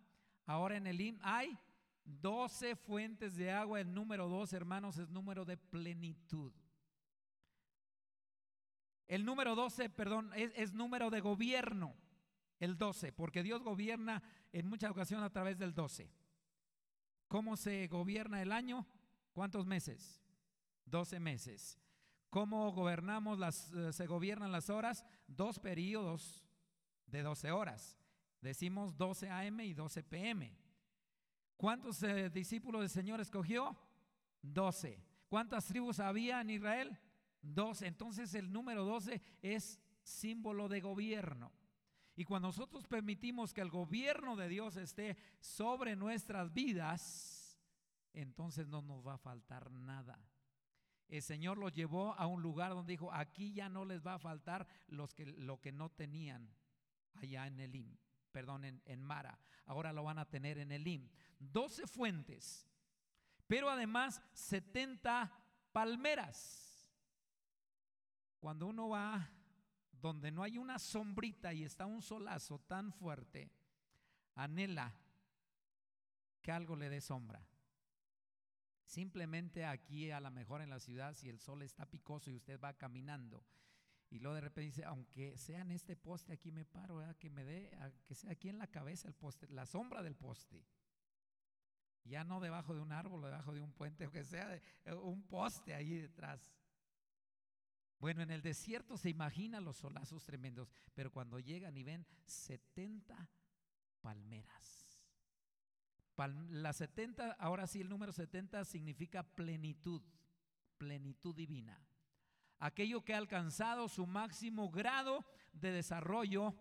Speaker 2: ahora en Elim hay 12 fuentes de agua. El número 2, hermanos, es número de plenitud. El número 12, perdón, es, es, número de gobierno. El 12, porque Dios gobierna en muchas ocasiones a través del 12. ¿Cómo se gobierna el año? ¿Cuántos meses? 12 meses. ¿Cómo gobernamos las, eh, se gobiernan las horas? Dos periodos de 12 horas. Decimos 12 AM y 12 PM. ¿Cuántos eh, discípulos del Señor escogió? 12. ¿Cuántas tribus había en Israel? 12. Entonces el número 12 es símbolo de gobierno. Y cuando nosotros permitimos que el gobierno de Dios esté sobre nuestras vidas, entonces no nos va a faltar nada. El Señor los llevó a un lugar donde dijo, aquí ya no les va a faltar los que, lo que no tenían allá en Elim, perdón, en, Mara. Ahora lo van a tener en Elim. 12 fuentes, pero además 70 palmeras. Cuando uno va donde no hay una sombrita y está un solazo tan fuerte, anhela que algo le dé sombra. Simplemente aquí, a lo mejor en la ciudad, si el sol está picoso y usted va caminando y luego de repente dice, aunque sea en este poste, aquí me paro, que me dé, que sea aquí en la cabeza el poste, la sombra del poste. Ya no debajo de un árbol debajo de un puente, o que sea eh, un poste ahí detrás. Bueno, en el desierto se imaginan los solazos tremendos, pero cuando llegan y ven 70 palmeras. la 70, ahora sí el número 70 significa plenitud, plenitud divina aquello que ha alcanzado su máximo grado de desarrollo,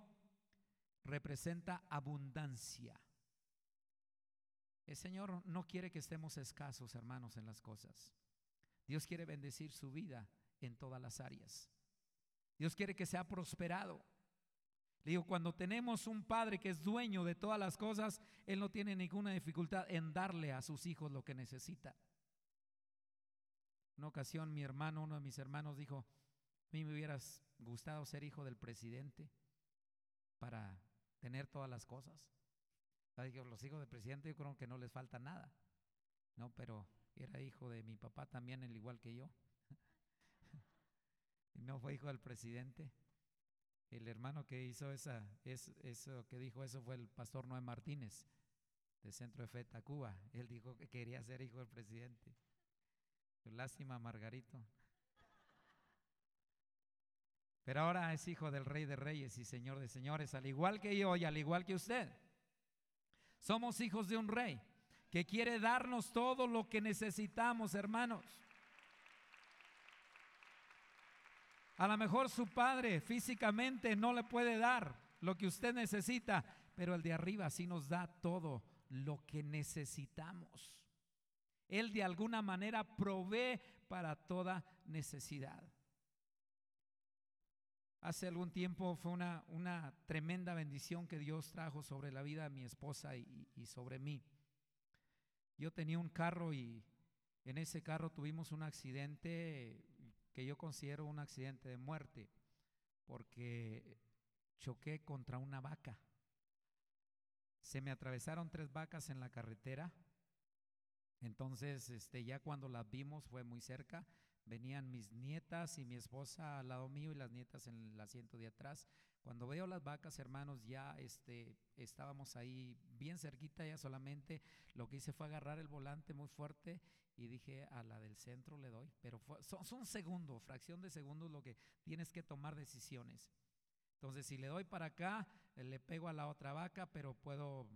Speaker 2: representa abundancia. El Señor no quiere que estemos escasos, hermanos, en las cosas. Dios quiere bendecir su vida en todas las áreas. Dios quiere que sea prosperado. Le digo, cuando tenemos un padre que es dueño de todas las cosas, Él no tiene ninguna dificultad en darle a sus hijos lo que necesitan. Una ocasión mi hermano, uno de mis hermanos dijo, a mí me hubieras gustado ser hijo del presidente para tener todas las cosas. los hijos del presidente yo creo que no les falta nada, ¿no? Pero era hijo de mi papá también, el igual que yo. no fue hijo del presidente. El hermano que hizo esa, es, eso que dijo eso fue el pastor Noé Martínez, de Centro de Fe Tacuba. Él dijo que quería ser hijo del presidente. Lástima, Margarito. Pero ahora es hijo del Rey de Reyes y Señor de Señores, al igual que yo y al igual que usted. Somos hijos de un rey que quiere darnos todo lo que necesitamos, hermanos. A lo mejor su padre físicamente no le puede dar lo que usted necesita, pero el de arriba sí nos da todo lo que necesitamos. Él de alguna manera provee para toda necesidad. Hace algún tiempo fue una, una tremenda bendición que Dios trajo sobre la vida de mi esposa y, y sobre mí. Yo tenía un carro y en ese carro tuvimos un accidente que yo considero un accidente de muerte, porque choqué contra una vaca. Se me atravesaron tres vacas en la carretera entonces, este, ya cuando las vimos fue muy cerca, venían mis nietas y mi esposa al lado mío y las nietas en el asiento de atrás. Cuando veo las vacas, hermanos, ya este, estábamos ahí bien cerquita, ya solamente lo que hice fue agarrar el volante muy fuerte y dije a la del centro le doy, pero son, son segundos, fracción de segundos lo que tienes que tomar decisiones. Entonces, si le doy para acá, le pego a la otra vaca, pero puedo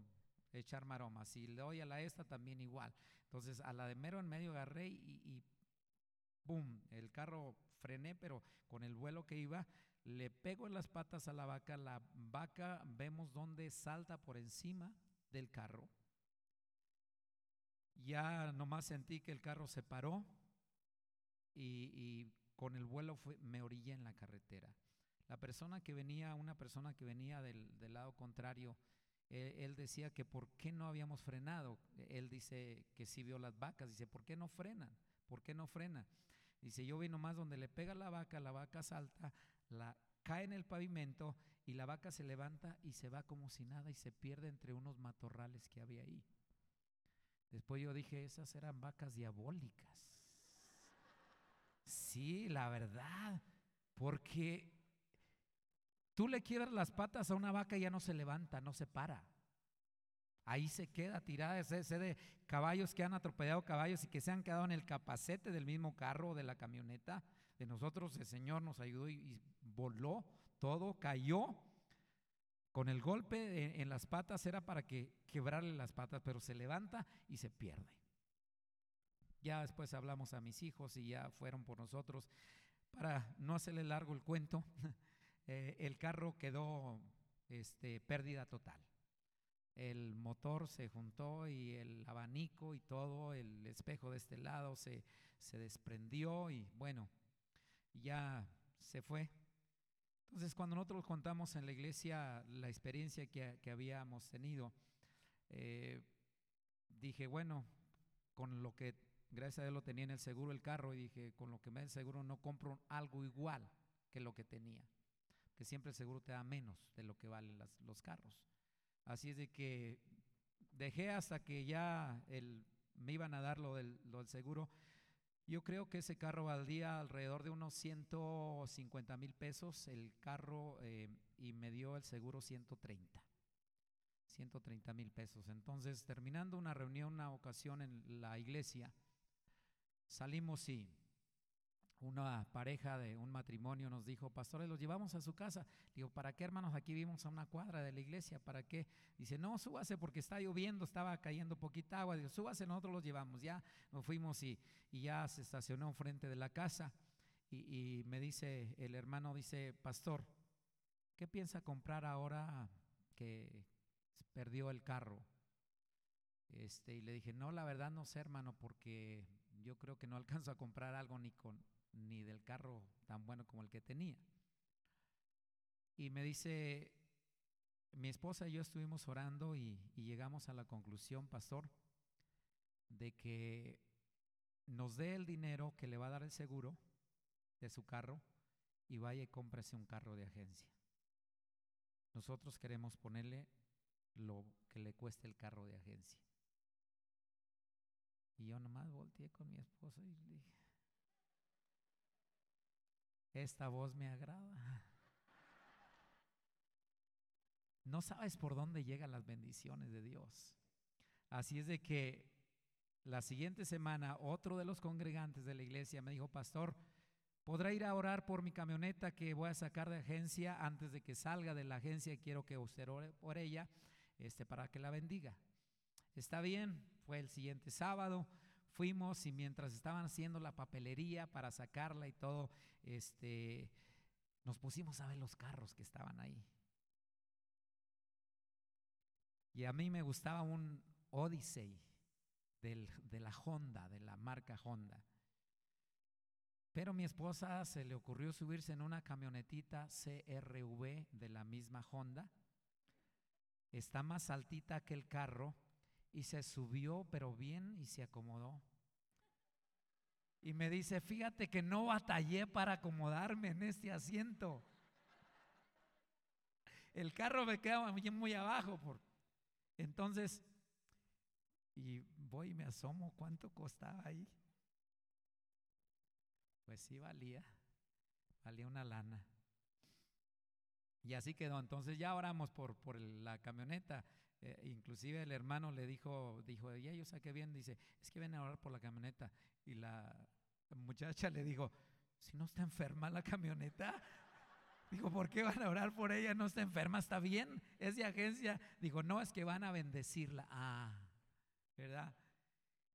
Speaker 2: echar maroma. Si le doy a la esta, también igual. Entonces a la de mero en medio agarré y, ¡Bum! El carro frené, pero con el vuelo que iba, le pego en las patas a la vaca, la vaca vemos dónde salta por encima del carro. Ya nomás sentí que el carro se paró y, con el vuelo me orillé en la carretera. La persona que venía, una persona que venía del, lado contrario, él, decía que por qué no habíamos frenado. Él dice que sí vio las vacas, dice, ¿por qué no frenan? ¿Por qué no frena? Dice, yo vi nomás donde le pega la vaca, la vaca salta, la cae en el pavimento y la vaca se levanta y se va como si nada y se pierde entre unos matorrales que había ahí. Después yo dije, esas eran vacas diabólicas. Sí, la verdad, porque tú le quiebras las patas a una vaca y ya no se levanta, no se para. Ahí se queda tirada, ese, de caballos que han atropellado caballos y que se han quedado en el capacete del mismo carro o de la camioneta. De nosotros el Señor nos ayudó y, voló todo, cayó. Con el golpe en, las patas era para que quebrarle las patas, pero se levanta y se pierde. Ya después hablamos a mis hijos y ya fueron por nosotros. Para no hacerle largo el cuento, eh, el carro quedó este, pérdida total el motor se juntó y el abanico y todo, el espejo de este lado se, desprendió y bueno, ya se fue. Entonces cuando nosotros contamos en la iglesia la experiencia que, que habíamos tenido, eh, dije, bueno, con lo que gracias a Dios lo tenía en el seguro el carro y dije, con lo que me da el seguro no compro algo igual que lo que tenía, que siempre el seguro te da menos de lo que valen los carros. Así es de que dejé hasta que ya me iban a dar lo del, seguro. Yo creo que ese carro valdría alrededor de unos 150 mil pesos el carro eh, y me dio el seguro 130. 130 mil pesos. Entonces, terminando una reunión, una ocasión en la iglesia, salimos y una pareja de un matrimonio nos dijo, pastores, los llevamos a su casa. Digo, ¿para qué hermanos? Aquí vivimos a una cuadra de la iglesia, ¿para qué? Dice, no, súbase porque está lloviendo, estaba cayendo poquita agua. Digo, súbase, nosotros los llevamos. Ya nos fuimos y, ya se estacionó enfrente de la casa. Y, y, me dice, el hermano dice, pastor, ¿qué piensa comprar ahora que perdió el carro? Este, y le dije, no, la verdad no sé, hermano, porque yo creo que no alcanzo a comprar algo ni con ni del carro tan bueno como el que tenía. Y me dice, mi esposa y yo estuvimos orando y, llegamos a la conclusión, pastor, de que nos dé el dinero que le va a dar el seguro de su carro y vaya y cómprese un carro de agencia. Nosotros queremos ponerle lo que le cueste el carro de agencia. Y yo nomás volteé con mi esposa y le dije, esta voz me agrada. No sabes por dónde llegan las bendiciones de Dios. Así es de que la siguiente semana otro de los congregantes de la iglesia me dijo, pastor, ¿podrá ir a orar por mi camioneta que voy a sacar de agencia antes de que salga de la agencia? Quiero que usted ore por ella este, para que la bendiga. Está bien, fue el siguiente sábado fuimos y mientras estaban haciendo la papelería para sacarla y todo, este, nos pusimos a ver los carros que estaban ahí. Y a mí me gustaba un Odyssey de la Honda, de la marca Honda. Pero mi esposa se le ocurrió subirse en una camionetita CRV de la misma Honda. Está más altita que el carro y se subió, pero bien, y se acomodó. Y me dice, fíjate que no batallé para acomodarme en este asiento. El carro me quedaba muy abajo. Por... Entonces, y voy y me asomo cuánto costaba ahí. Pues sí valía, valía una lana. Y así quedó. Entonces ya oramos por, por la camioneta. Eh, inclusive el hermano le dijo, dijo, ya yo saqué bien, dice, es que viene a orar por la camioneta. Y la muchacha le dijo, si no está enferma la camioneta. Dijo, ¿por qué van a orar por ella? No está enferma, está bien, es de agencia. Dijo, no, es que van a bendecirla. Ah, ¿verdad?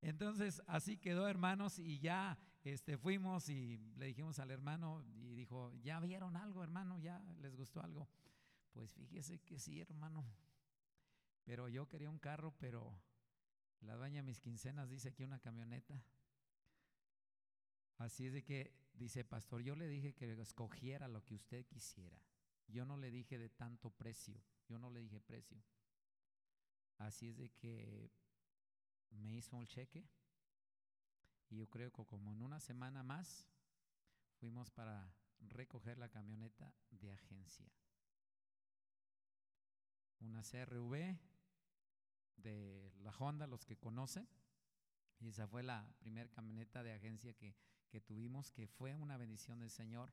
Speaker 2: Entonces, así quedó, hermanos, y ya este, fuimos y le dijimos al hermano y dijo, ¿ya vieron algo, hermano? ¿Ya les gustó algo? Pues fíjese que sí, hermano. Pero yo quería un carro, pero la dueña de mis quincenas dice aquí una camioneta. Así es de que dice, pastor, yo le dije que escogiera lo que usted quisiera. Yo no le dije de tanto precio, yo no le dije precio. Así es de que me hizo un cheque y yo creo que como en una semana más fuimos para recoger la camioneta de agencia. Una CRV de la Honda, los que conocen. Y esa fue la primera camioneta de agencia que, que tuvimos, que fue una bendición del Señor,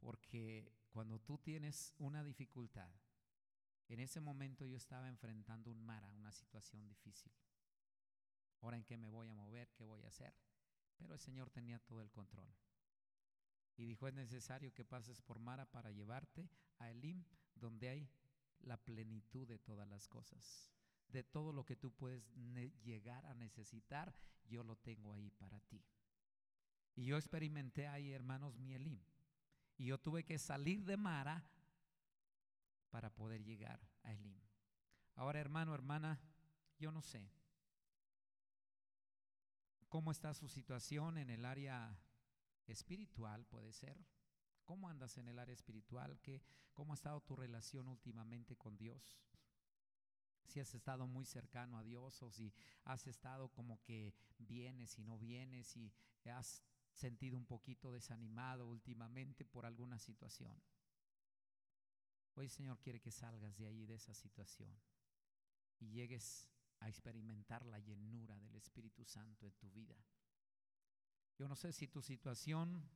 Speaker 2: porque cuando tú tienes una dificultad, en ese momento yo estaba enfrentando un mara, una situación difícil. Ahora en qué me voy a mover, qué voy a hacer. Pero el Señor tenía todo el control. Y dijo, es necesario que pases por Mara para llevarte a Elim, donde hay la plenitud de todas las cosas. De todo lo que tú puedes llegar a necesitar, yo lo tengo ahí para ti. Y yo experimenté ahí, hermanos, mi Elim. Y yo tuve que salir de Mara para poder llegar a Elim. Ahora, hermano, hermana, yo no sé cómo está su situación en el área espiritual, puede ser. ¿Cómo andas en el área espiritual? ¿Qué, ¿Cómo ha estado tu relación últimamente con Dios? Si has estado muy cercano a Dios o si has estado como que vienes y no vienes y has sentido un poquito desanimado últimamente por alguna situación. Hoy Señor quiere que salgas de ahí, de esa situación, y llegues a experimentar la llenura del Espíritu Santo en tu vida. Yo no sé si tu situación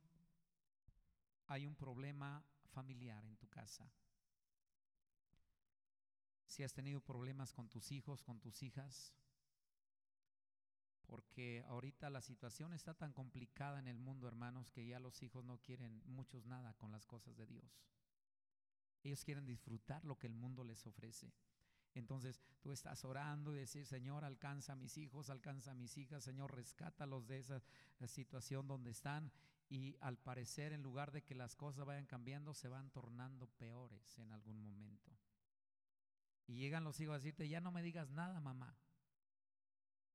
Speaker 2: hay un problema familiar en tu casa. Si has tenido problemas con tus hijos, con tus hijas, porque ahorita la situación está tan complicada en el mundo, hermanos, que ya los hijos no quieren muchos nada con las cosas de Dios. Ellos quieren disfrutar lo que el mundo les ofrece. Entonces tú estás orando y decir, Señor, alcanza a mis hijos, alcanza a mis hijas, Señor, rescátalos de esa situación donde están. Y al parecer, en lugar de que las cosas vayan cambiando, se van tornando peores en algún momento. Y llegan los hijos a decirte, ya no me digas nada, mamá.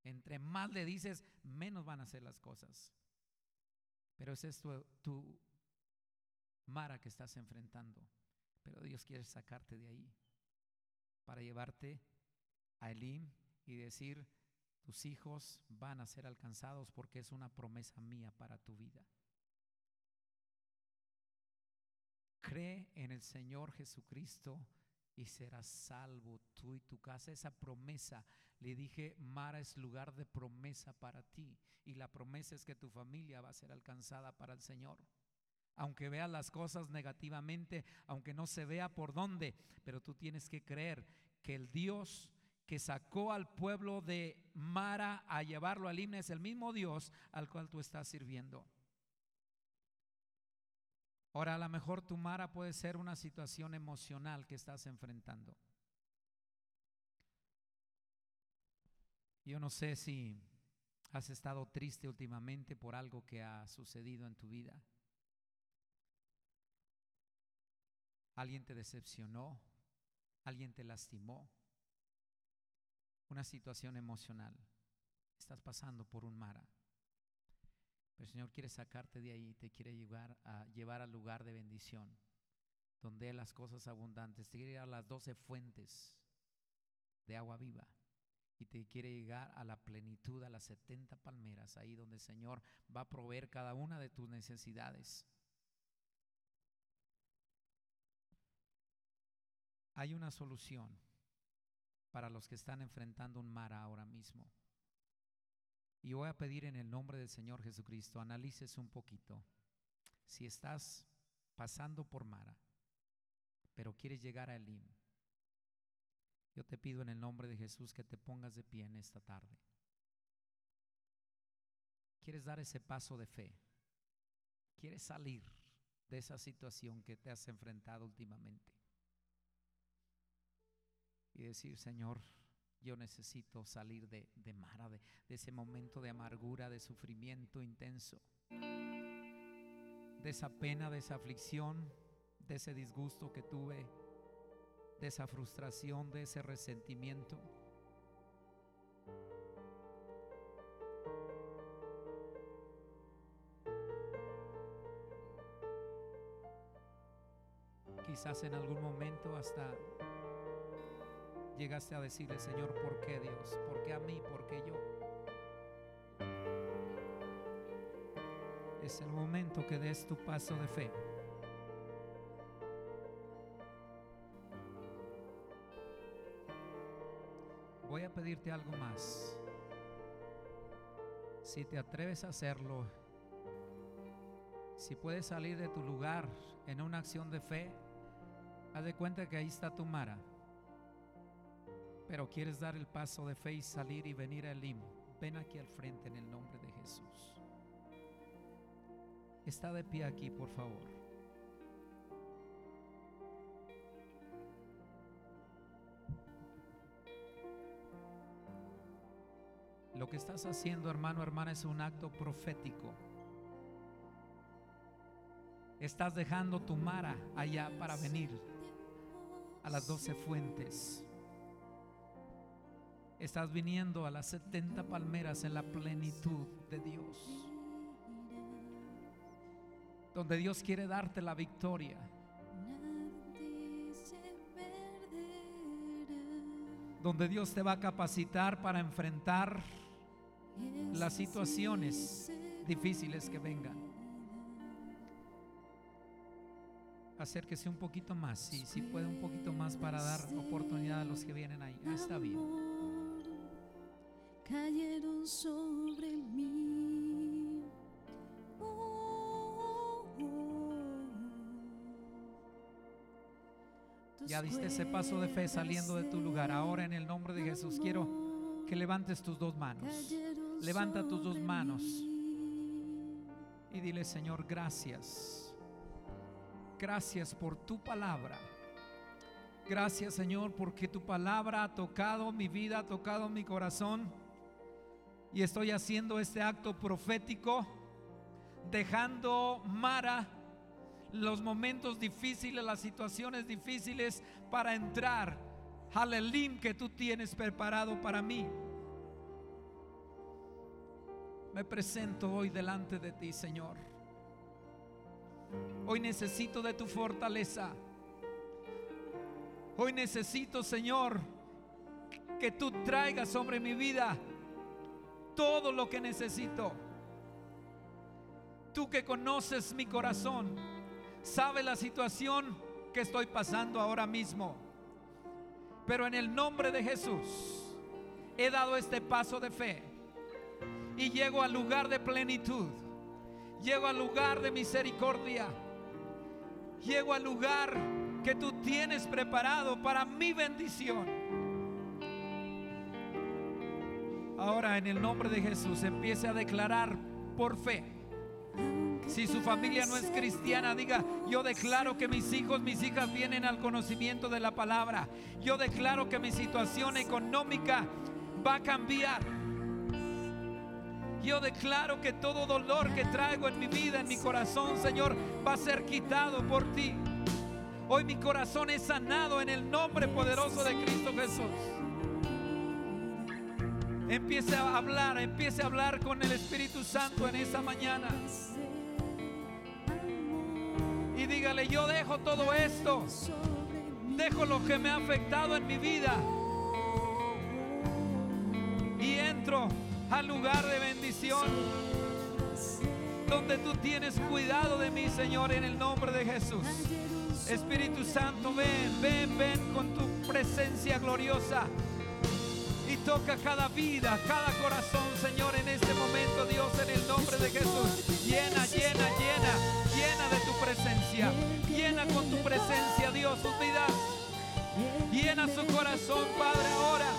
Speaker 2: Entre más le dices, menos van a ser las cosas. Pero es tu, tu mara que estás enfrentando. Pero Dios quiere sacarte de ahí para llevarte a Elim y decir, tus hijos van a ser alcanzados porque es una promesa mía para tu vida. Cree en el Señor Jesucristo y serás salvo tú y tu casa. Esa promesa, le dije, Mara es lugar de promesa para ti. Y la promesa es que tu familia va a ser alcanzada para el Señor aunque veas las cosas negativamente, aunque no se vea por dónde, pero tú tienes que creer que el Dios que sacó al pueblo de Mara a llevarlo al himno es el mismo Dios al cual tú estás sirviendo. Ahora, a lo mejor tu Mara puede ser una situación emocional que estás enfrentando. Yo no sé si has estado triste últimamente por algo que ha sucedido en tu vida. Alguien te decepcionó, alguien te lastimó, una situación emocional. Estás pasando por un mara. El Señor quiere sacarte de ahí, te quiere llevar, a, llevar al lugar de bendición, donde las cosas abundantes. Te quiere llevar a las doce fuentes de agua viva. Y te quiere llegar a la plenitud, a las 70 palmeras, ahí donde el Señor va a proveer cada una de tus necesidades. Hay una solución para los que están enfrentando un mar ahora mismo. Y voy a pedir en el nombre del Señor Jesucristo, analices un poquito. Si estás pasando por Mara, pero quieres llegar a Elim, yo te pido en el nombre de Jesús que te pongas de pie en esta tarde. ¿Quieres dar ese paso de fe? ¿Quieres salir de esa situación que te has enfrentado últimamente? y decir, Señor, Yo necesito salir de, de Mara, de, de ese momento de amargura, de sufrimiento intenso, de esa pena, de esa aflicción, de ese disgusto que tuve, de esa frustración, de ese resentimiento. Quizás en algún momento hasta llegaste a decirle, Señor, ¿por qué Dios? ¿Por qué a mí? ¿Por qué yo? Es el momento que des tu paso de fe. Voy a pedirte algo más. Si te atreves a hacerlo, si puedes salir de tu lugar en una acción de fe, haz de cuenta que ahí está tu Mara. Pero quieres dar el paso de fe y salir y venir al Elim. Ven aquí al frente en el nombre de Jesús. Está de pie aquí, por favor. Lo que estás haciendo, hermano, hermana, es un acto profético. Estás dejando tu mara allá para venir a las doce fuentes. Estás viniendo a las 70 palmeras en la plenitud de Dios. Donde Dios quiere darte la victoria. Donde Dios te va a capacitar para enfrentar las situaciones difíciles que vengan. Acérquese un poquito más, si sí, puede un poquito más para dar oportunidad a los que vienen ahí. Ah, está bien.
Speaker 3: Cayeron sobre mí. Oh, oh.
Speaker 2: Ya diste ese paso de fe saliendo de tu lugar. Ahora en el nombre de Jesús quiero que levantes tus dos manos. Levanta tus dos manos y dile, Señor, gracias. Gracias por tu palabra. Gracias, Señor, porque tu palabra ha tocado mi vida, ha tocado mi corazón. Y estoy haciendo este acto profético, dejando Mara los momentos difíciles, las situaciones difíciles, para entrar al Elim que tú tienes preparado para mí. Me presento hoy delante de ti, Señor. Hoy necesito de tu fortaleza. Hoy necesito, Señor, que tú traigas sobre mi vida todo lo que necesito. Tú que conoces mi corazón, sabes la situación que estoy pasando ahora mismo. Pero en el nombre de Jesús he dado este paso de fe y llego al lugar de plenitud. Llego al lugar de misericordia. Llego al lugar que tú tienes preparado para mi bendición. Ahora en el nombre de Jesús empiece a declarar por fe. Si su familia no es cristiana, diga, yo declaro que mis hijos, mis hijas vienen al conocimiento de la palabra. Yo declaro que mi situación económica va a cambiar. Yo declaro que todo dolor que traigo en mi vida, en mi corazón, Señor, va a ser quitado por ti. Hoy mi corazón es sanado en el nombre poderoso de Cristo Jesús. Empiece a hablar, empiece a hablar con el Espíritu Santo en esa mañana. Y dígale, yo dejo todo esto. Dejo lo que me ha afectado en mi vida. Y entro al lugar de bendición. Donde tú tienes cuidado de mí, Señor, en el nombre de Jesús. Espíritu Santo, ven, ven, ven con tu presencia gloriosa toca cada vida, cada corazón, Señor, en este momento, Dios, en el nombre de Jesús. Llena, llena, llena, llena de tu presencia. Llena con tu presencia, Dios, sus vidas. Llena su corazón, Padre, ahora.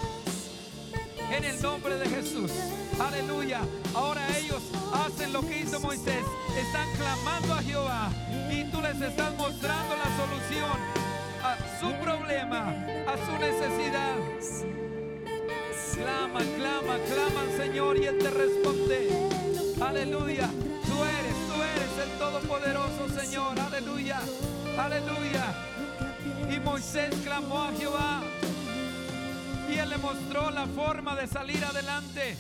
Speaker 2: En el nombre de Jesús. Aleluya. Ahora ellos hacen lo que hizo Moisés. Están clamando a Jehová. Y tú les estás mostrando la solución a su problema, a su necesidad. Clama, clama, clama al Señor y Él te responde. Aleluya. Tú eres, tú eres el Todopoderoso, Señor. Aleluya. Aleluya. Y Moisés clamó a Jehová. Y Él le mostró la forma de salir adelante.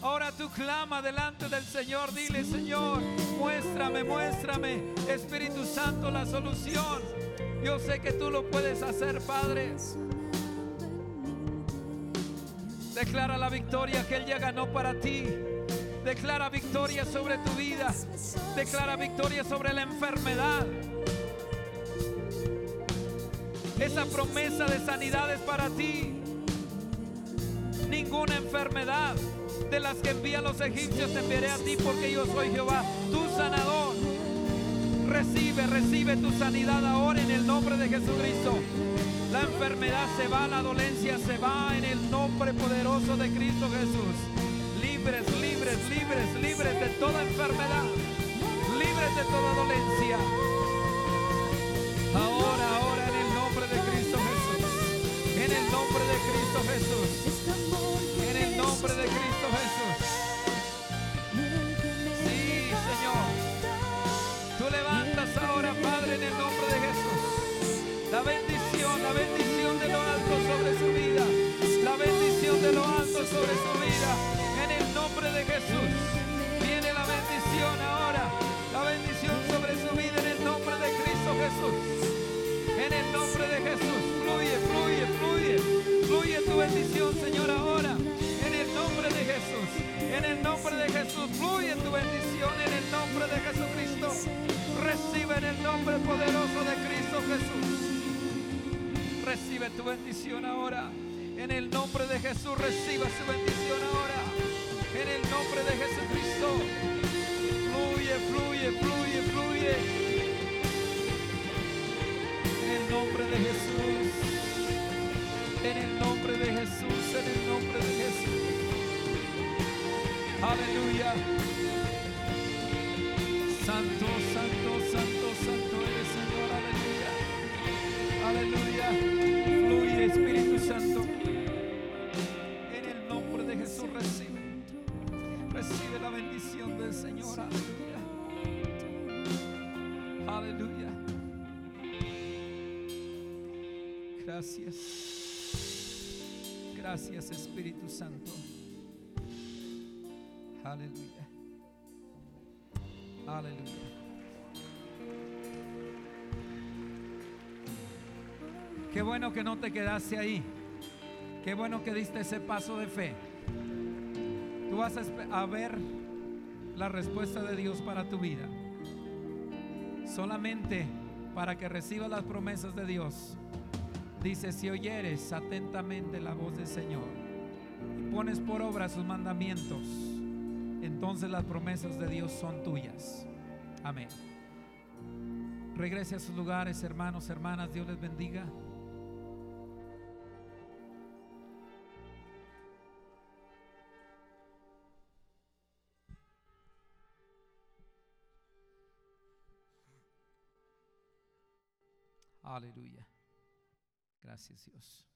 Speaker 2: Ahora tú clama delante del Señor. Dile, Señor, muéstrame, muéstrame, Espíritu Santo, la solución. Yo sé que tú lo puedes hacer, Padre. Declara la victoria que Él ya ganó para ti. Declara victoria sobre tu vida. Declara victoria sobre la enfermedad. Esa promesa de sanidad es para ti. Ninguna enfermedad de las que envían los egipcios te enviaré a ti porque yo soy Jehová, tu sanador. Recibe, recibe tu sanidad ahora en el nombre de Jesucristo. La enfermedad se va, la dolencia se va en el nombre poderoso de Cristo Jesús. Libres, libres, libres, libres de toda enfermedad. Libres de toda dolencia. Ahora, ahora en el nombre de Cristo Jesús. En el nombre de Cristo Jesús. En el nombre de Cristo Jesús. Sí, Señor. Tú levantas ahora, Padre, en el nombre de Jesús. La bendición, la bendición de lo alto sobre su vida. La bendición de lo alto sobre su vida. En el nombre de Jesús. Viene la bendición ahora. La bendición sobre su vida en el nombre de Cristo Jesús. En el nombre de Jesús. Fluye, fluye, fluye. Fluye tu bendición, Señor, ahora. En el nombre de Jesús. En el nombre de Jesús. Fluye tu bendición en el nombre de Jesucristo. Recibe en el nombre poderoso de Cristo Jesús. Recibe tu bendición ahora. En el nombre de Jesús reciba su bendición ahora. En el nombre de Jesucristo. Fluye, fluye, fluye, fluye. En el nombre de Jesús. En el nombre de Jesús. En el nombre de Jesús. Aleluya. Santo, santo, santo, santo. Aleluya. Fluye Espíritu Santo. En el nombre de Jesús recibe. Recibe la bendición del Señor. Aleluya. Aleluya. Gracias. Gracias Espíritu Santo. Aleluya. Aleluya. Qué bueno que no te quedaste ahí. Qué bueno que diste ese paso de fe. Tú vas a, ver la respuesta de Dios para tu vida. Solamente para que recibas las promesas de Dios. Dice, si oyeres atentamente la voz del Señor y pones por obra sus mandamientos, entonces las promesas de Dios son tuyas. Amén. Regrese a sus lugares, hermanos, hermanas. Dios les bendiga. Aleluya. Gracias Dios.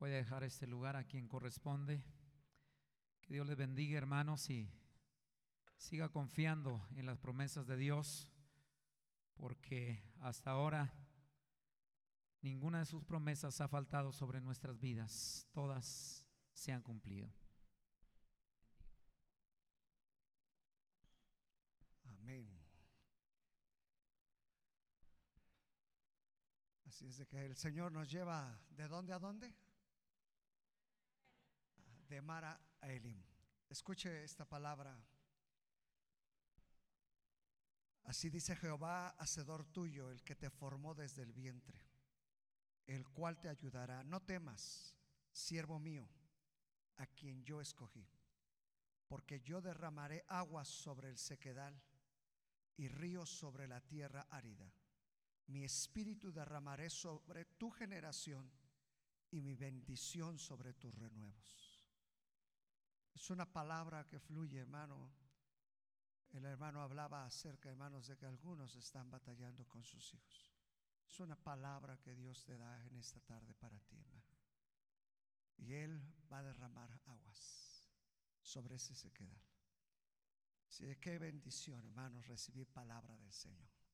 Speaker 2: Voy a dejar este lugar a quien corresponde. Que Dios les bendiga, hermanos, y siga confiando en las promesas de Dios, porque hasta ahora ninguna de sus promesas ha faltado sobre nuestras vidas. Todas se han cumplido.
Speaker 1: Amén. Así que el Señor nos lleva de dónde a dónde? De Mara a Elim. Escuche esta palabra. Así dice Jehová, hacedor tuyo, el que te formó desde el vientre, el cual te ayudará. No temas, siervo mío, a quien yo escogí, porque yo derramaré aguas sobre el sequedal y ríos sobre la tierra árida. Mi espíritu derramaré sobre tu generación y mi bendición sobre tus renuevos. Es una palabra que fluye, hermano. El hermano hablaba acerca, hermanos, de que algunos están batallando con sus hijos. Es una palabra que Dios te da en esta tarde para ti, hermano. Y Él va a derramar aguas sobre ese sequedal. Así de qué bendición, hermanos, recibir palabra del Señor.